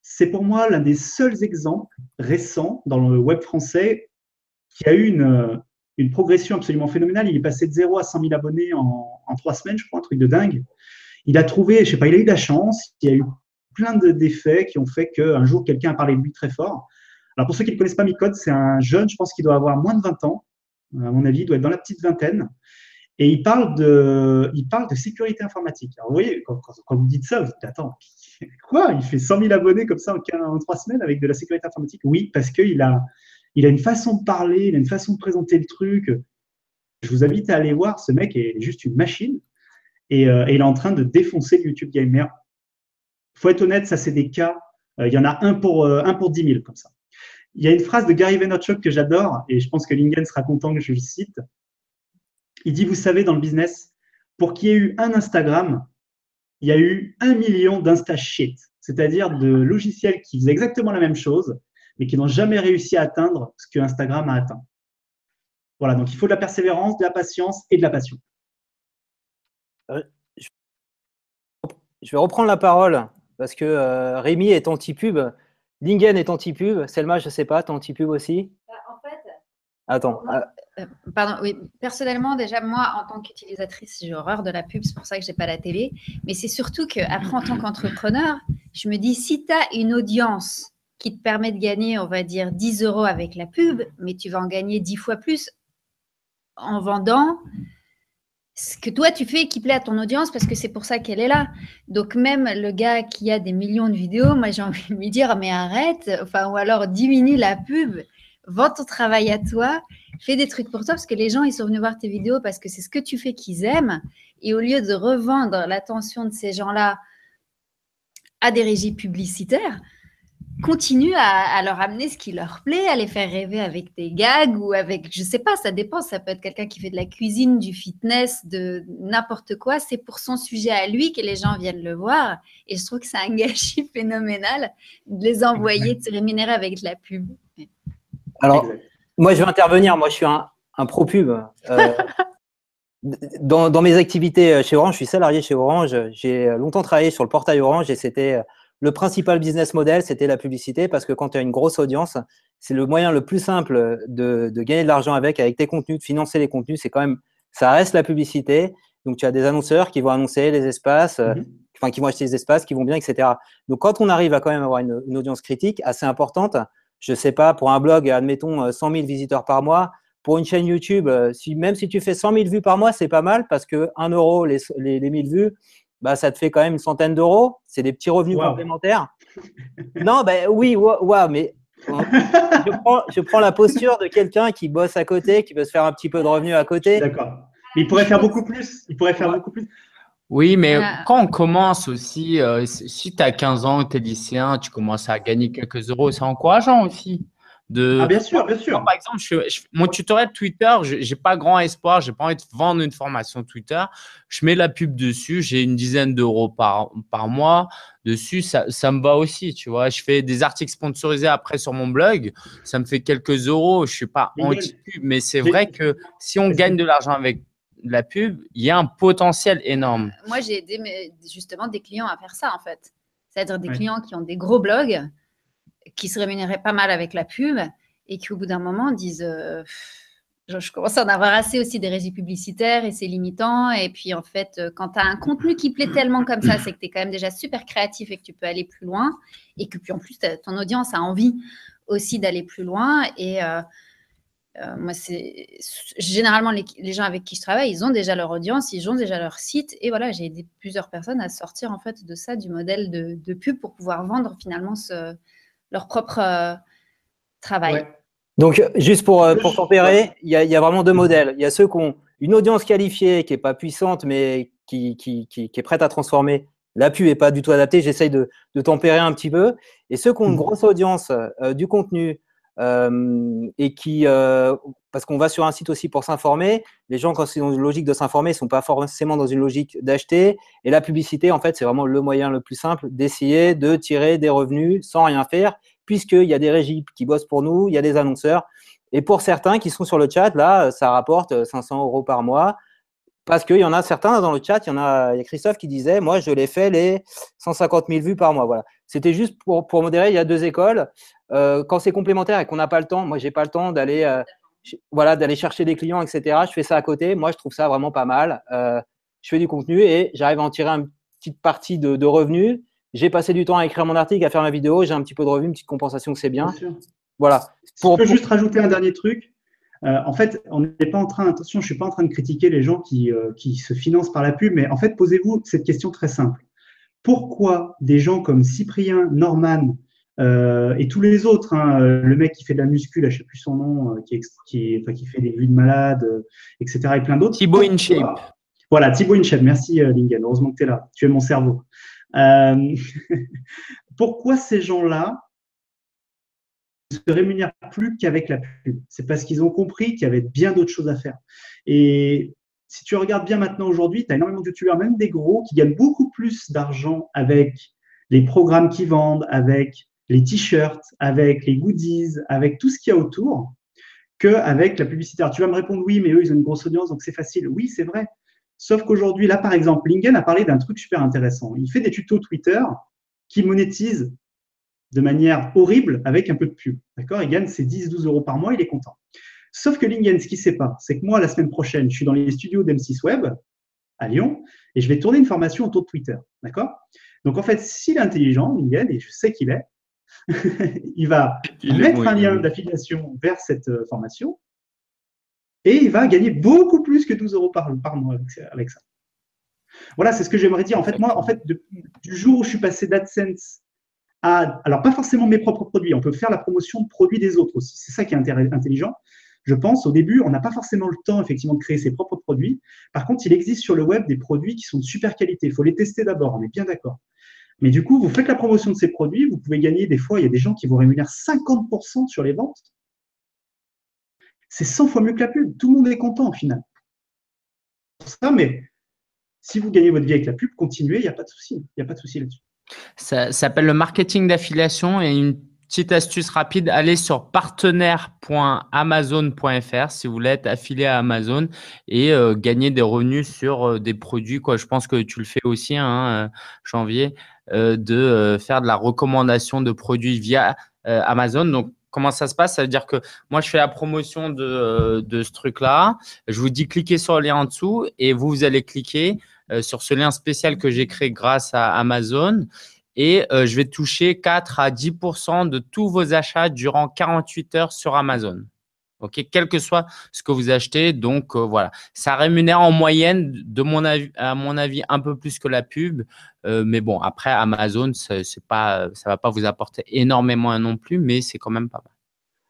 C'est pour moi l'un des seuls exemples récents dans le web français qui a eu une, une progression absolument phénoménale. Il est passé de 0 à 100 000 abonnés en, en trois semaines, je crois, un truc de dingue. Il a trouvé, je sais pas, il a eu de la chance, il y a eu plein d'effets qui ont fait qu'un jour, quelqu'un a parlé de lui très fort. Alors, pour ceux qui ne connaissent pas Micode, c'est un jeune, je pense qu'il doit avoir moins de 20 ans. À mon avis, il doit être dans la petite vingtaine. Et il parle de, il parle de sécurité informatique. Alors, vous voyez, quand, vous dites ça, vous dites, attends, (laughs) quoi? Il fait 100 000 abonnés comme ça en, trois semaines avec de la sécurité informatique? Oui, parce qu'il a, il a une façon de parler, il a une façon de présenter le truc. Je vous invite à aller voir, ce mec est juste une machine. Et, euh, et il est en train de défoncer YouTube Gamer faut être honnête, ça, c'est des cas. Euh, il y en a un pour, euh, un pour 10 000 comme ça. Il y a une phrase de Gary Vaynerchuk que j'adore et je pense que Lingen sera content que je le cite. Il dit Vous savez, dans le business, pour qu'il y ait eu un Instagram, il y a eu un million d'Insta shit, c'est-à-dire de logiciels qui faisaient exactement la même chose, mais qui n'ont jamais réussi à atteindre ce que Instagram a atteint. Voilà, donc il faut de la persévérance, de la patience et de la passion. Euh, je vais reprendre la parole parce que euh, Rémi est anti-pub, Lingen est anti-pub, Selma, je ne sais pas, tu es anti-pub aussi? Bah, En fait. Attends. Euh, euh, pardon, oui. Personnellement, déjà, moi, en tant qu'utilisatrice, j'ai horreur de la pub, c'est pour ça que je n'ai pas la télé. Mais c'est surtout qu'après, en tant qu'entrepreneur, je me dis, si tu as une audience qui te permet de gagner, on va dire, 10 euros avec la pub, mais tu vas en gagner 10 fois plus en vendant ce que toi tu fais qui plaît à ton audience parce que c'est pour ça qu'elle est là. Donc même le gars qui a des millions de vidéos, moi j'ai envie de lui dire mais arrête, enfin ou alors diminue la pub, vends ton travail à toi, fais des trucs pour toi parce que les gens ils sont venus voir tes vidéos parce que c'est ce que tu fais qu'ils aiment. Et au lieu de revendre l'attention de ces gens-là à des régies publicitaires, continue à, leur amener ce qui leur plaît, à les faire rêver avec des gags ou avec, je sais pas, ça dépend. Ça peut être quelqu'un qui fait de la cuisine, du fitness, de n'importe quoi. C'est pour son sujet à lui que les gens viennent le voir. Et je trouve que c'est un (laughs) gâchis phénoménal de les envoyer, de se rémunérer avec de la pub. Alors, moi, je vais intervenir. Moi, je suis un, pro pub. Euh, dans, dans, mes activités chez Orange, je suis salarié chez Orange. J'ai longtemps travaillé sur le portail Orange et c'était le principal business model, c'était la publicité parce que quand tu as une grosse audience, c'est le moyen le plus simple de, gagner de l'argent avec, avec tes contenus, de financer les contenus. C'est quand même, ça reste la publicité. Donc, tu as des annonceurs qui vont annoncer les espaces, euh, mhm. enfin, qui vont acheter les espaces, qui vont bien, etc. Donc, quand on arrive à quand même avoir une, audience critique assez importante, je ne sais pas, pour un blog, admettons 100 000 visiteurs par mois, pour une chaîne YouTube, euh, si, même si tu fais 100 000 vues par mois, c'est pas mal parce que 1 euro les, les, les 1000 vues, bah, ça te fait quand même une centaine d'euros. C'est des petits revenus complémentaires. (laughs) non, ben oui, waouh, mais je, prends, la posture de quelqu'un qui bosse à côté, qui veut se faire un petit peu de revenus à côté. D'accord. Mais il pourrait faire beaucoup plus. Il pourrait faire beaucoup plus. Oui, mais quand on commence aussi, euh, si tu as 15 ans, tu es lycéen, tu commences à gagner quelques euros, c'est encourageant aussi. Ah, bien sûr, bien sûr. par exemple, mon tutoriel Twitter, je n'ai pas grand espoir, je n'ai pas envie de vendre une formation Twitter. Je mets la pub dessus, j'ai une dizaine d'euros par, par mois dessus, ça, ça, me va aussi, tu vois. Je fais des articles sponsorisés après sur mon blog, ça me fait quelques euros. Je ne suis pas anti-pub, mais c'est vrai que si on gagne de l'argent avec la pub, il y a un potentiel énorme. Moi, j'ai aidé justement des clients à faire ça, en fait. C'est-à-dire des clients qui ont des gros blogs qui se rémunéraient pas mal avec la pub et qui, au bout d'un moment, disent euh, je, commence à en avoir assez aussi des régies publicitaires et c'est limitant. Et puis, en fait, euh, quand tu as un contenu qui plaît tellement comme ça, c'est que tu es quand même déjà super créatif et que tu peux aller plus loin. Et que puis, en plus, ton audience a envie aussi d'aller plus loin. Et euh, moi, c'est généralement les, gens avec qui je travaille, ils ont déjà leur audience, ils ont déjà leur site. Et voilà, j'ai aidé plusieurs personnes à sortir en fait de ça, du modèle de, pub pour pouvoir vendre finalement ce, leur propre travail. Donc, juste pour, euh, pour tempérer, il y, a, vraiment deux modèles. Il y a ceux qui ont une audience qualifiée, qui n'est pas puissante, mais qui, qui, qui, est prête à transformer. La pub n'est pas du tout adaptée. J'essaye de, de, tempérer un petit peu. Et ceux qui ont une mmh. grosse audience, euh, du contenu, euh, et qui, parce qu'on va sur un site aussi pour s'informer, les gens, quand c'est dans une logique de s'informer, ne sont pas forcément dans une logique d'acheter. Et la publicité, en fait, c'est vraiment le moyen le plus simple d'essayer de tirer des revenus sans rien faire puisqu'il y a des régies qui bossent pour nous, il y a des annonceurs. Et pour certains qui sont sur le chat, là, ça rapporte 500 euros par mois. Parce qu'il y en a certains dans le chat, il y en a, il y a Christophe qui disait, moi, je l'ai fait les 150 000 vues par mois. Voilà. C'était juste pour, pour modérer. Il y a deux écoles. Euh, quand c'est complémentaire et qu'on n'a pas le temps, moi, j'ai pas le temps d'aller, euh, voilà, d'aller chercher des clients, etc. Je fais ça à côté. Moi, je trouve ça vraiment pas mal. Euh, je fais du contenu et j'arrive à en tirer une petite partie de, de revenus j'ai passé du temps à écrire mon article, à faire ma vidéo, j'ai un petit peu de revue, une petite compensation que c'est bien. Voilà. Pour, je peux juste rajouter un dernier truc. Euh, en fait, on n'est pas en train, attention, je ne suis pas en train de critiquer les gens qui, euh, qui se financent par la pub, mais en fait, posez-vous cette question très simple. Pourquoi des gens comme Cyprien, Norman euh, et tous les autres, hein, le mec qui fait de la muscu, je ne sais plus son nom, qui, qui, enfin, qui, fait des vues de malade, etc., et plein d'autres. Thibaut InShape. Voilà, Thibaut InShape. Merci, Lingen. Heureusement que tu es là. Tu es mon cerveau. Euh, (laughs) pourquoi ces gens-là ne se rémunèrent plus qu'avec la pub? C'est parce qu'ils ont compris qu'il y avait bien d'autres choses à faire. Et si tu regardes bien maintenant aujourd'hui, tu as énormément de youtubeurs, même des gros, qui gagnent beaucoup plus d'argent avec les programmes qu'ils vendent, avec les t-shirts, avec les goodies, avec tout ce qu'il y a autour, qu'avec la publicité. Alors, tu vas me répondre oui, mais eux, ils ont une grosse audience, donc c'est facile. Oui, c'est vrai. Sauf qu'aujourd'hui, là, par exemple, Lingen a parlé d'un truc super intéressant. Il fait des tutos Twitter qui monétisent de manière horrible avec un peu de pub. D'accord? Il gagne ses 10-12 euros par mois, il est content. Sauf que Lingen, ce qu'il ne sait pas, c'est que moi, la semaine prochaine, je suis dans les studios d'M6 Web à Lyon et je vais tourner une formation autour de Twitter. D'accord? Donc, en fait, s'il est intelligent, Lingen, et je sais qu'il est, (laughs) il va mettre un lien d'affiliation vers cette euh, formation et il va gagner beaucoup plus que 12 euros par, mois avec, ça. Voilà, c'est ce que j'aimerais dire. En fait, moi, en fait, du jour où je suis passé d'AdSense à, alors pas forcément mes propres produits, on peut faire la promotion de produits des autres aussi. C'est ça qui est intelligent. Je pense, au début, on n'a pas forcément le temps, effectivement, de créer ses propres produits. Par contre, il existe sur le web des produits qui sont de super qualité. Il faut les tester d'abord, on est bien d'accord. Mais du coup, vous faites la promotion de ces produits, vous pouvez gagner des fois, il y a des gens qui vous rémunèrent 50% sur les ventes c'est 100 fois mieux que la pub. Tout le monde est content au final. Ça, mais si vous gagnez votre vie avec la pub, continuez, il n'y a pas de souci. Il n'y a pas de souci là-dessus. Ça, s'appelle le marketing d'affiliation et une petite astuce rapide, allez sur partenaire.amazon.fr si vous voulez être affilié à Amazon et euh, gagner des revenus sur euh, des produits. Je pense que tu le fais aussi, hein, euh, janvier, de faire de la recommandation de produits via Amazon. Donc, comment ça se passe? Ça veut dire que moi, je fais la promotion de, euh, de ce truc-là. Je vous dis cliquez sur le lien en dessous et vous, vous allez cliquer euh, sur ce lien spécial que j'ai créé grâce à Amazon. Et euh, je vais toucher 4 à 10% de tous vos achats durant 48 heures sur Amazon. OK, quel que soit ce que vous achetez. Donc voilà, ça rémunère en moyenne, de mon avis, à mon avis, un peu plus que la pub. mais bon, après Amazon, c'est pas, ça va pas vous apporter énormément non plus, mais c'est quand même pas mal.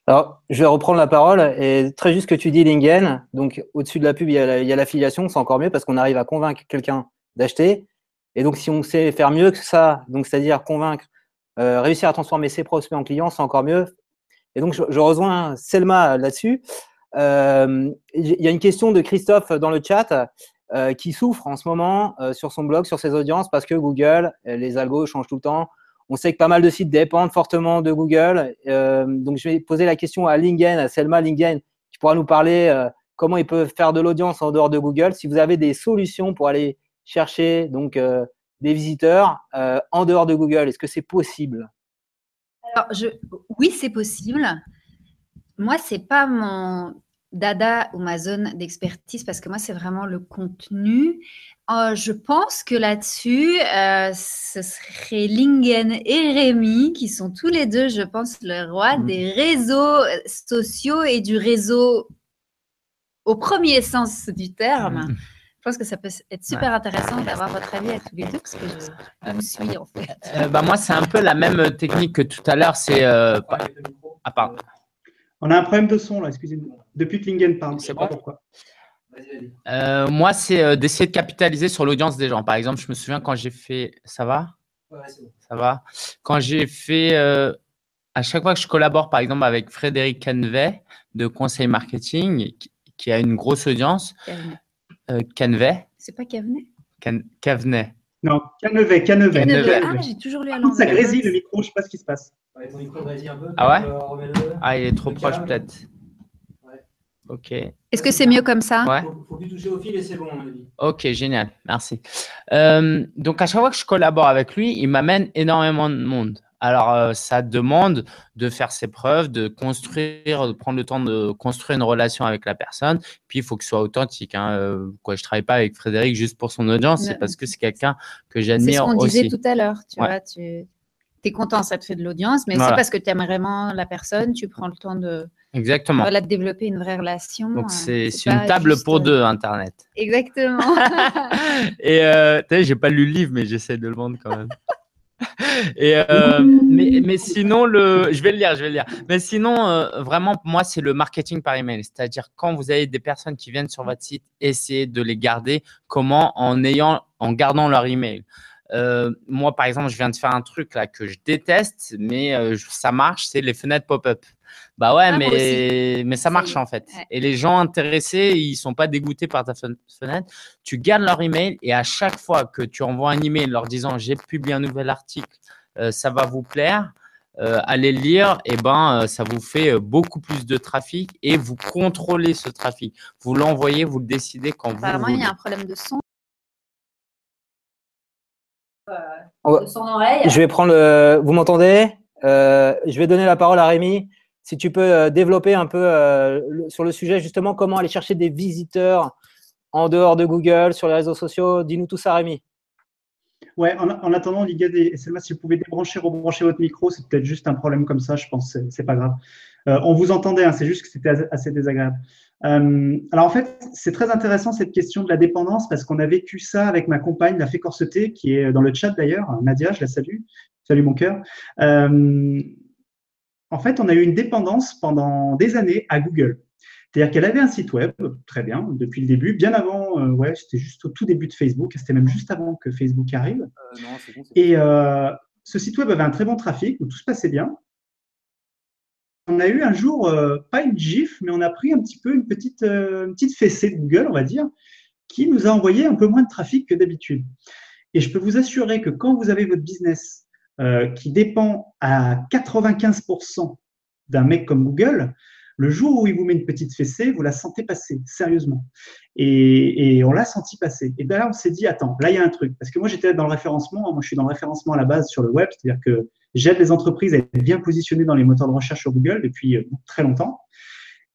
Alors, je vais reprendre la parole et très juste ce que tu dis, Lingen. Donc, au-dessus de la pub, il y a l'affiliation, c'est encore mieux parce qu'on arrive à convaincre quelqu'un d'acheter. Et donc, si on sait faire mieux que ça, donc c'est-à-dire convaincre, réussir à transformer ses prospects en clients, c'est encore mieux. Et donc, je, rejoins Selma là-dessus. Euh, il y a une question de Christophe dans le chat euh, qui souffre en ce moment euh, sur son blog, sur ses audiences, parce que Google, les algos changent tout le temps. On sait que pas mal de sites dépendent fortement de Google. donc, je vais poser la question à Lingen, à Selma Lingen, qui pourra nous parler comment ils peuvent faire de l'audience en dehors de Google. Si vous avez des solutions pour aller chercher donc des visiteurs en dehors de Google, est-ce que c'est possible? Alors, je, oui, c'est possible. Moi, c'est pas mon, dada ou ma zone d'expertise parce que moi, c'est vraiment le contenu. Euh, je pense que là-dessus, euh, ce serait Lingen et Rémi qui sont tous les deux, je pense, le roi mmh. des réseaux sociaux et du réseau au premier sens du terme. Mmh. Je pense que ça peut être super intéressant d'avoir votre avis à tous les deux parce que je, me suis en fait. Euh, bah moi, c'est un peu la même technique que tout à l'heure. C'est. Euh, ah, On a un problème de son là, excusez-moi. Depuis que Lingen parle, je sais pas pourquoi. Euh, moi, c'est d'essayer de capitaliser sur l'audience des gens. Par exemple, je me souviens quand j'ai fait. Ça va? Ouais, bon. Ça va? Quand j'ai fait. à chaque fois que je collabore, par exemple, avec Frédéric Canvet de Conseil Marketing, qui a une grosse audience, euh, Canvet. C'est pas Cavenet Cavenet. Non, Canevet, Canevet. Ah, j'ai toujours lu à l'envers. Ça grésille le micro, je sais pas ce qui se passe. Ah ouais? Ah, il est trop proche peut-être. Ok. Est-ce que c'est mieux comme ça? Ouais. Faut, faut plus toucher au fil et c'est bon, Ok, génial, merci. Euh, donc à chaque fois que je collabore avec lui, il m'amène énormément de monde. Alors, euh, ça demande de faire ses preuves, de construire, de prendre le temps de construire une relation avec la personne. Puis, il faut que ce soit authentique. Hein. Euh, quoi, je travaille pas avec Frédéric juste pour son audience, c'est parce que c'est quelqu'un que j'admire aussi. C'est ce qu'on disait tout à l'heure. Tu vois, tu es content, ça te fait de l'audience, mais c'est parce que tu aimes vraiment la personne, tu prends le temps de, Exactement. Voilà, de développer une vraie relation. Donc, euh, c'est une table pour deux, Internet. Exactement. (laughs) Et euh, tu sais, j'ai pas lu le livre, mais j'essaie de le vendre quand même. (laughs) Euh, mais, sinon, le, je vais le lire. Mais sinon, euh, vraiment, moi, c'est le marketing par email. C'est-à-dire, quand vous avez des personnes qui viennent sur votre site, essayez de les garder. Comment En en gardant leur email. Euh, moi, par exemple, je viens de faire un truc là que je déteste, mais euh, ça marche, c'est les fenêtres pop-up. Bah ouais, ah, mais, mais ça marche en fait. Et les gens intéressés, ils sont pas dégoûtés par ta fenêtre. Tu gardes leur email et à chaque fois que tu envoies un email leur disant j'ai publié un nouvel article, euh, ça va vous plaire, allez le lire, et ben ça vous fait beaucoup plus de trafic et vous contrôlez ce trafic. Vous l'envoyez, vous le décidez quand vous. Apparemment, il y a un problème de son. Je vais prendre le. Vous m'entendez? Euh, Je vais donner la parole à Rémi. Si tu peux euh, développer un peu euh, sur le sujet, justement, comment aller chercher des visiteurs en dehors de Google, sur les réseaux sociaux. Dis-nous tout ça, Rémi. Ouais, en, attendant, Ligad et Selma, si vous pouvez débrancher, rebrancher votre micro, c'est peut-être juste un problème comme ça, je pense, c'est pas grave. on vous entendait, hein, c'est juste que c'était assez désagréable. Euh, alors en fait, c'est très intéressant cette question de la dépendance parce qu'on a vécu ça avec ma compagne, la fée corsetée, qui est dans le chat d'ailleurs. Nadia, je la salue. Salut mon cœur. Euh, en fait, on a eu une dépendance pendant des années à Google. C'est-à-dire qu'elle avait un site web, très bien, depuis le début, bien avant, euh, ouais, c'était juste au tout début de Facebook, c'était même juste avant que Facebook arrive. Et ce site web avait un très bon trafic, où tout se passait bien on a eu un jour, euh, pas une gif, mais on a pris un petit peu une petite, euh, petite fessée de Google, on va dire, qui nous a envoyé un peu moins de trafic que d'habitude. Et je peux vous assurer que quand vous avez votre business euh, qui dépend à 95% d'un mec comme Google, le jour où il vous met une petite fessée, vous la sentez passer, sérieusement. Et, on l'a senti passer. Et là, on s'est dit, attends, là, il y a un truc. Parce que moi, j'étais dans le référencement. Moi, je suis dans le référencement à la base sur le web. C'est-à-dire que j'aide les entreprises à être bien positionnées dans les moteurs de recherche sur Google depuis euh, très longtemps.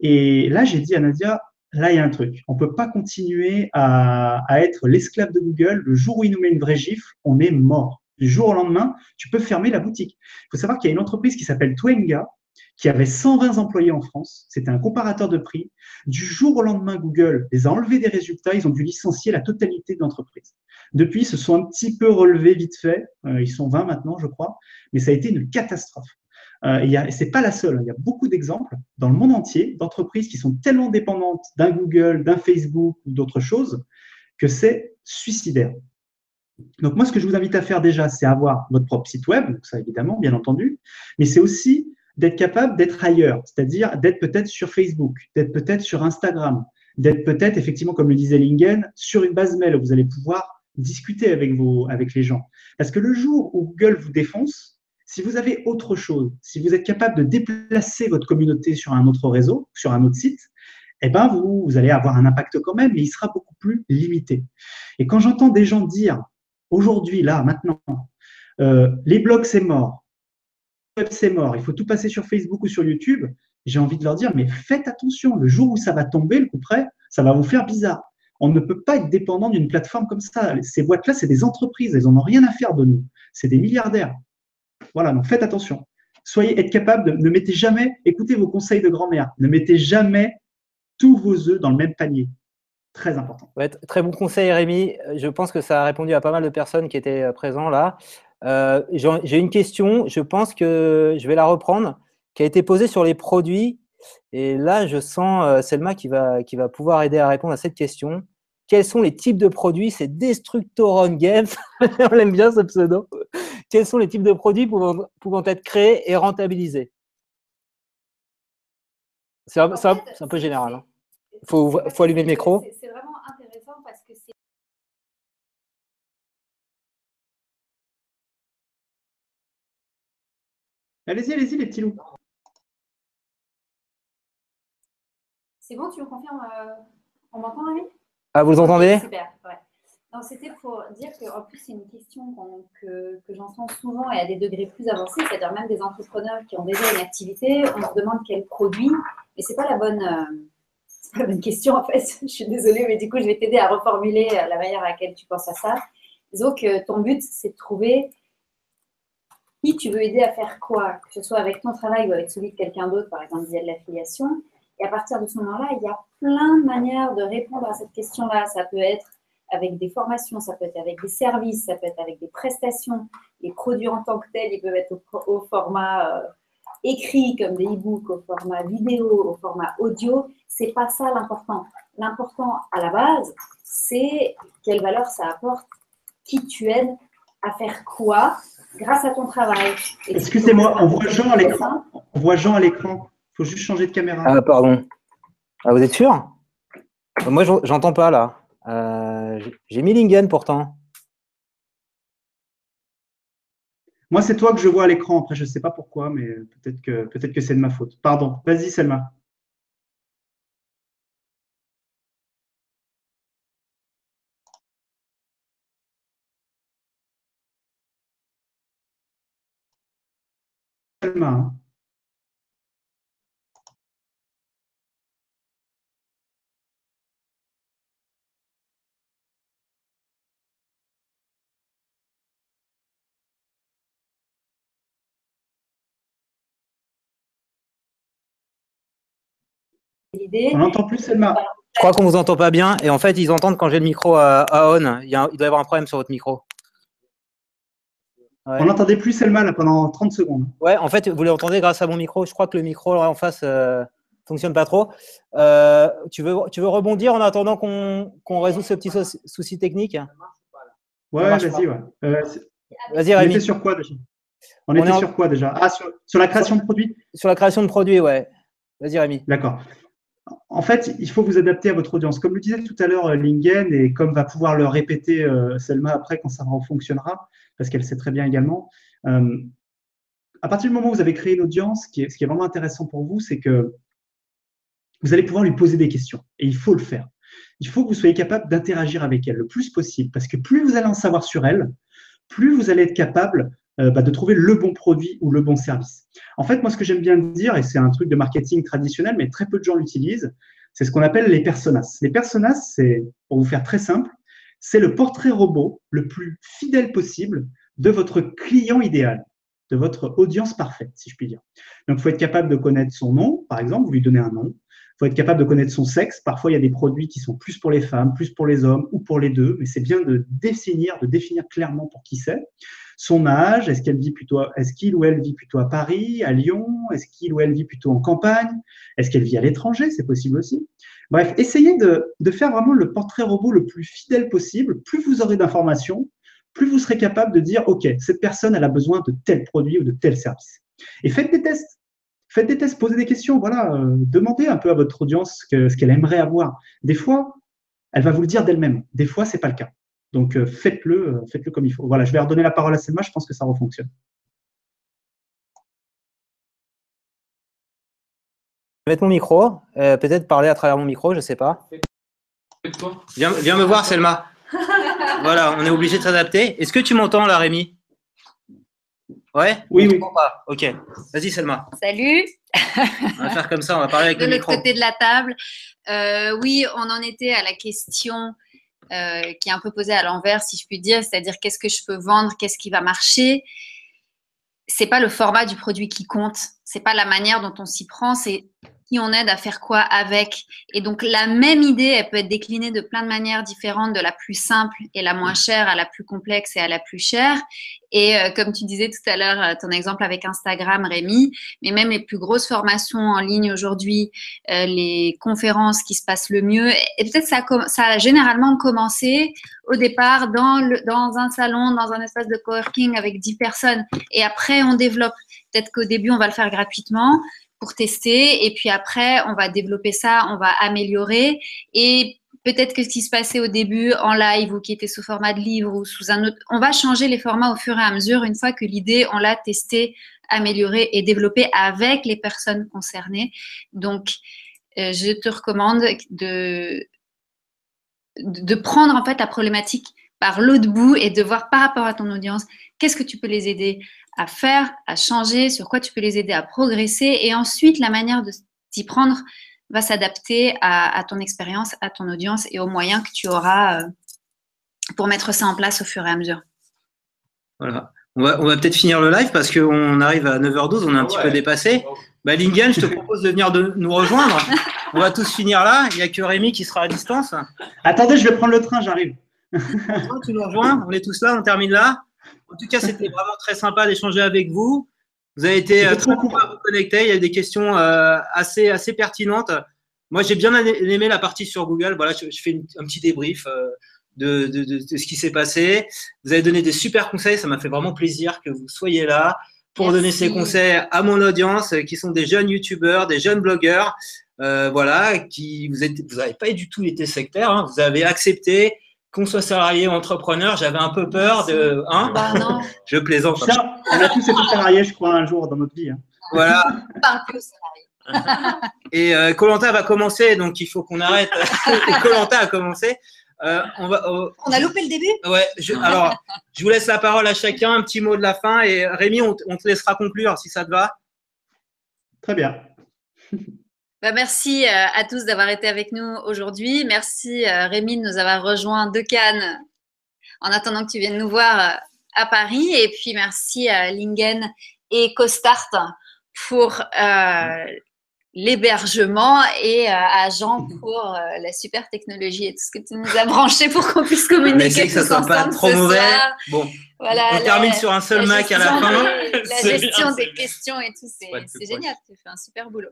Et là, j'ai dit à Nadia, là, il y a un truc. On ne peut pas continuer à, à être l'esclave de Google. Le jour où il nous met une vraie gifle, on est mort. Du jour au lendemain, tu peux fermer la boutique. Il faut savoir qu'il y a une entreprise qui s'appelle Twenga, qui avait 120 employés en France. C'était un comparateur de prix. Du jour au lendemain, Google les a enlevés des résultats. Ils ont dû licencier la totalité de l'entreprise. Depuis, ils se sont un petit peu relevés vite fait. Euh, ils sont 20 maintenant, je crois. Mais ça a été une catastrophe. Euh, et ce n'est pas la seule. Il y a beaucoup d'exemples dans le monde entier d'entreprises qui sont tellement dépendantes d'un Google, d'un Facebook ou d'autres choses que c'est suicidaire. Donc moi, ce que je vous invite à faire déjà, c'est avoir votre propre site web, ça évidemment, bien entendu, mais c'est aussi d'être capable d'être ailleurs, c'est-à-dire d'être peut-être sur Facebook, d'être peut-être sur Instagram, d'être peut-être, effectivement, comme le disait Lingen, sur une base mail où vous allez pouvoir discuter avec, vos, avec les gens. Parce que le jour où Google vous défonce, si vous avez autre chose, si vous êtes capable de déplacer votre communauté sur un autre réseau, sur un autre site, eh ben vous, vous allez avoir un impact quand même, mais il sera beaucoup plus limité. Et quand j'entends des gens dire aujourd'hui, là, maintenant, euh, les blogs c'est mort, c'est mort, il faut tout passer sur Facebook ou sur YouTube, j'ai envie de leur dire, mais faites attention, le jour où ça va tomber, le coup près, ça va vous faire bizarre. On ne peut pas être dépendant d'une plateforme comme ça. Ces boîtes-là, c'est des entreprises, elles n'en ont rien à faire de nous. C'est des milliardaires. Voilà, donc faites attention. Soyez, être capable de, ne mettez jamais, écoutez vos conseils de grand-mère, ne mettez jamais tous vos œufs dans le même panier. Très important. très bon conseil, Rémi. Je pense que ça a répondu à pas mal de personnes qui étaient euh, présents là. Euh, j'ai une question, je pense que je vais la reprendre, qui a été posée sur les produits. Et là, je sens euh, Selma qui va, qui va pouvoir aider à répondre à cette question. Quels sont les types de produits? C'est Destructoron Games. (laughs) On aime bien ce pseudo. Quels sont les types de produits pouvant, pouvant être créés et rentabilisés? C'est un, peu général. Hein. Il faut, faut allumer le micro. C'est vraiment Allez-y, allez-y, les petits loups. C'est bon, tu me confirmes euh, On m'entend, Rémi Ah, vous entendez? Super, ouais. Non, c'était pour dire qu'en plus, c'est une question que, que j'entends souvent et à des degrés plus avancés, c'est-à-dire même des entrepreneurs qui ont déjà une activité, on se demande quel produit, mais ce n'est pas la bonne. Euh, pas la bonne question en fait. (laughs) je suis désolée, mais du coup, je vais t'aider à reformuler euh, la manière à laquelle tu penses à ça. Disons que ton but, c'est de trouver qui tu veux aider à faire quoi, que ce soit avec ton travail ou avec celui de quelqu'un d'autre, par exemple via de l'affiliation. Et à partir de ce moment-là, il y a plein de manières de répondre à cette question-là. Ça peut être avec des formations, ça peut être avec des services, ça peut être avec des prestations. Les produits en tant que tels, ils peuvent être au, format euh, écrit comme des e-books, au format vidéo, au format audio. C'est pas ça l'important. L'important à la base, c'est quelle valeur ça apporte, qui tu aides à faire quoi grâce à ton travail. Excusez-moi, on voit Jean à l'écran. On voit Jean à l'écran faut juste changer de caméra. Ah, pardon. Ah, vous êtes sûr? Moi, j'entends pas là. Euh, j'ai mis Lingen pourtant. Moi, c'est toi que je vois à l'écran. Après, je ne sais pas pourquoi, mais peut-être que, peut que c'est de ma faute. Pardon. Vas-y, Selma. On n'entend plus Selma. Je crois qu'on ne vous entend pas bien. Et en fait, ils entendent quand j'ai le micro à, on. Il, doit y avoir un problème sur votre micro. On n'entendait plus Selma là, pendant 30 secondes. Ouais, en fait, vous l'entendez grâce à mon micro. Je crois que le micro en face ne euh, fonctionne pas trop. Euh, tu, veux, tu veux rebondir en attendant qu'on résout ce petit souci technique? Ouais, vas-y. Ouais. Euh, vas-y, On était sur quoi déjà? On, était sur quoi déjà? Ah, sur, sur, la création de produits? Sur la création de produits, ouais. Vas-y, Rémi. D'accord en fait, il faut vous adapter à votre audience. Comme le disait tout à l'heure euh, Lingen, et comme va pouvoir le répéter euh, Selma après quand ça fonctionnera, parce qu'elle sait très bien également, euh, à partir du moment où vous avez créé une audience, ce qui est, vraiment intéressant pour vous, c'est que vous allez pouvoir lui poser des questions. Et il faut le faire. Il faut que vous soyez capable d'interagir avec elle le plus possible, parce que plus vous allez en savoir sur elle, plus vous allez être capable euh, bah, de trouver le bon produit ou le bon service. En fait, moi, ce que j'aime bien dire, et c'est un truc de marketing traditionnel, mais très peu de gens l'utilisent, c'est ce qu'on appelle les personas. Les personas, c'est, pour vous faire très simple, c'est le portrait robot le plus fidèle possible de votre client idéal, de votre audience parfaite, si je puis dire. Donc, il faut être capable de connaître son nom, par exemple, vous lui donnez un nom. Faut être capable de connaître son sexe. Parfois, il y a des produits qui sont plus pour les femmes, plus pour les hommes ou pour les deux, mais c'est bien de définir, de définir clairement pour qui c'est son âge, est-ce qu'elle vit plutôt, est-ce qu'il ou elle vit plutôt à Paris, à Lyon, est-ce qu'il ou elle vit plutôt en campagne, est-ce qu'elle vit à l'étranger, c'est possible aussi. Bref, essayez de, de, faire vraiment le portrait robot le plus fidèle possible. Plus vous aurez d'informations, plus vous serez capable de dire, OK, cette personne, elle a besoin de tel produit ou de tel service. Et faites des tests. Faites des tests, posez des questions, voilà, euh, demandez un peu à votre audience ce qu'elle aimerait avoir. Des fois, elle va vous le dire d'elle-même. Des fois, c'est pas le cas. Donc euh, faites-le, euh, faites-le comme il faut. Voilà, je vais redonner la parole à Selma, je pense que ça refonctionne. Je vais mettre mon micro, euh, peut-être parler à travers mon micro, je ne sais pas. Viens, viens me voir, Selma. voilà, on est obligé de s'adapter. Est-ce que tu m'entends là, Rémi? Ouais Oui, oui. Ok. Vas-y, Selma. Salut. On va faire comme ça, on va parler avec de le l'autre micro. côté de la table. Euh, oui, on en était à la question euh, qui est un peu posée à l'envers, si je puis dire, c'est-à-dire qu'est-ce que je peux vendre, qu'est-ce qui va marcher. C'est pas le format du produit qui compte, c'est pas la manière dont on s'y prend, c'est qui on aide à faire quoi avec. Et donc la même idée, elle peut être déclinée de plein de manières différentes, de la plus simple et la moins chère à la plus complexe et à la plus chère. Et euh, comme tu disais tout à l'heure, euh, ton exemple avec Instagram, Rémi, mais même les plus grosses formations en ligne aujourd'hui, euh, les conférences qui se passent le mieux, et peut-être ça, a ça a généralement commencé au départ dans, dans un salon, dans un espace de coworking avec 10 personnes. Et après, on développe. Peut-être qu'au début, on va le faire gratuitement pour tester. Et puis après, on va développer ça, on va améliorer. Et peut-être que ce qui se passait au début en live ou qui était sous format de livre ou sous un autre, on va changer les formats au fur et à mesure une fois que l'idée, on l'a testée, améliorée et développée avec les personnes concernées. Donc, euh, je te recommande de, de prendre en fait la problématique par l'autre bout et de voir par rapport à ton audience qu'est-ce que tu peux les aider à faire, à changer, sur quoi tu peux les aider à progresser. Et ensuite, la manière de s'y prendre va s'adapter à, à, ton expérience, à ton audience et aux moyens que tu auras euh, pour mettre ça en place au fur et à mesure. Voilà. On va, on va peut-être finir le live parce qu'on arrive à 9h12, on est un petit peu dépassé. Bah, Lingen, je te propose de venir de nous rejoindre. (laughs) On va tous finir là. Il n'y a que Rémi qui sera à distance. Attendez, je vais prendre le train, j'arrive. tu nous rejoins, on est tous là, on termine là. En tout cas, c'était vraiment très sympa d'échanger avec vous. Vous avez été euh, très cool à vous connecter. Il y a des questions euh, assez, assez pertinentes. Moi, j'ai bien aimé la partie sur Google. Voilà, je, je fais une, un petit débrief euh, de, de, de, de, ce qui s'est passé. Vous avez donné des super conseils. Ça m'a fait vraiment plaisir que vous soyez là pour Merci. donner ces conseils à mon audience, qui sont des jeunes youtubeurs, des jeunes blogueurs. voilà, qui vous êtes, vous n'avez pas du tout été sectaire. Hein, vous avez accepté qu'on soit salarié ou entrepreneur, j'avais un peu peur de. Hein bah non. je plaisante. Ça, on a tous été salariés, je crois, un jour dans notre vie. Hein. Voilà. (laughs) Pas plus salarié. (laughs) Et euh, Colanta va commencer, donc il faut qu'on arrête. (laughs) Colanta a commencé. Euh, on, va, euh, on, a loupé le début? Ouais. Je, alors, je vous laisse la parole à chacun, un petit mot de la fin. Et Rémi, on, on te laissera conclure si ça te va. Très bien. Bah, merci euh, à tous d'avoir été avec nous aujourd'hui. Merci euh, Rémi de nous avoir rejoints de Cannes en attendant que tu viennes nous voir euh, à Paris. Et puis merci à Lingen et Costart pour l'hébergement et à Jean pour la super technologie et tout ce que tu nous as branché pour qu'on puisse communiquer que ça soit pas trop mauvais. Bon, voilà, on la, termine sur un seul Mac à la fin. Des, (laughs) la gestion des questions et tout, c'est génial. Tu fais un super boulot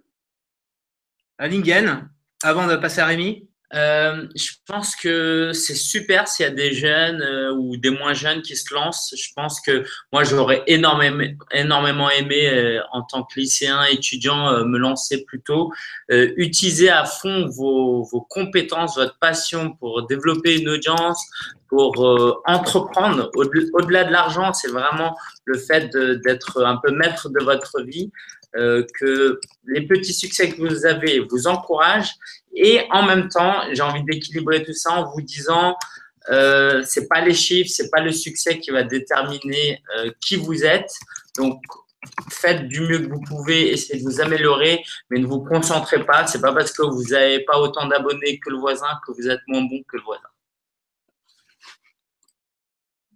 Lingen, avant de passer à Rémi? Euh, Je pense que c'est super s'il y a des jeunes euh, ou des moins jeunes qui se lancent. Je pense que moi, j'aurais énormément, aimé, euh, en tant que lycéen, étudiant, me lancer plus tôt. utiliser à fond vos, compétences, votre passion pour développer une audience, pour entreprendre. Au-delà de l'argent, c'est vraiment le fait d'être un peu maître de votre vie. Euh, que les petits succès que vous avez vous encouragent et en même temps, j'ai envie d'équilibrer tout ça en vous disant euh, c'est pas les chiffres, c'est pas le succès qui va déterminer euh, qui vous êtes. Donc faites du mieux que vous pouvez, essayez de vous améliorer, mais ne vous concentrez pas. C'est pas parce que vous n'avez pas autant d'abonnés que le voisin que vous êtes moins bon que le voisin.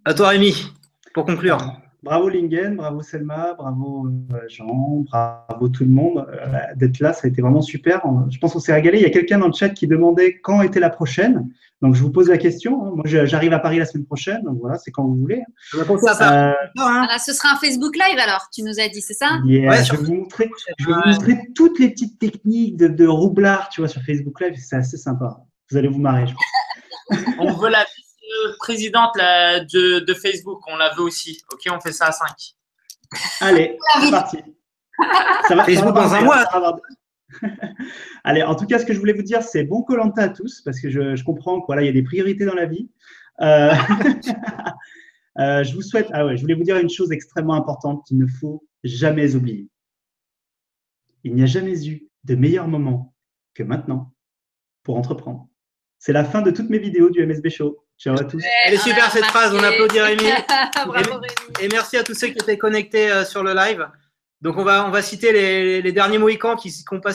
À toi, Rémi, pour conclure. Bravo Lingen, bravo Selma, bravo Jean, bravo tout le monde euh, d'être là, ça a été vraiment super. Je pense qu'on s'est régalé. Il y a quelqu'un dans le chat qui demandait quand était la prochaine. Donc je vous pose la question. Moi j'arrive à Paris la semaine prochaine, donc voilà, c'est quand vous voulez. À ça. Euh, ah, ce sera un Facebook Live alors, tu nous as dit, c'est ça? Yeah, ouais, je, vais vous montrer, je vais vous montrer toutes les petites techniques de, de roublard, tu vois, sur Facebook Live, c'est assez sympa. Vous allez vous marrer, je pense. (laughs) On veut la présidente là, de, de, Facebook, on la veut aussi. Ok, on fait ça à 5. Allez, c'est parti. Ça va, Facebook dans un mois. (laughs) Allez, en tout cas, ce que je voulais vous dire, c'est bon Colanta à tous, parce que je, je comprends qu'il voilà, y a des priorités dans la vie. Euh, (laughs) euh, je vous souhaite, ah ouais, je voulais vous dire une chose extrêmement importante qu'il ne faut jamais oublier. Il n'y a jamais eu de meilleur moment que maintenant pour entreprendre. C'est la fin de toutes mes vidéos du MSB Show. Ciao à tous. Elle est super cette phrase, on applaudit Rémi. (laughs) Bravo, et, et, merci à tous ceux qui étaient connectés euh, sur le live. Donc on va, on va citer les, les derniers Mohicans qui n'ont pas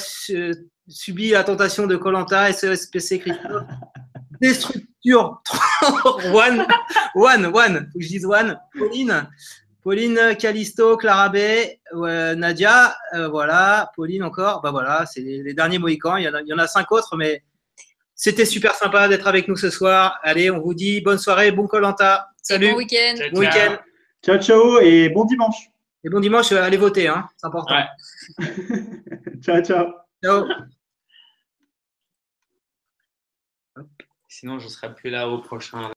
subi la tentation de Colanta, SESPC Christophe. (laughs) Destructure (laughs) One, One, One, faut que je dise One. Pauline, Pauline, Calisto, Clara B, Nadia, euh, voilà, Pauline encore, bah voilà, c'est les, derniers Mohicans. Il y, en a, il y en a cinq autres, mais c'était super sympa d'être avec nous ce soir. Allez, on vous dit bonne soirée, bon Colanta. Salut. bon week-end. Bon week-end. Ciao, ciao et bon dimanche. Et bon dimanche, allez voter, hein, c'est important. (laughs) ciao, ciao. Ciao. Sinon, je ne serai plus là au prochain.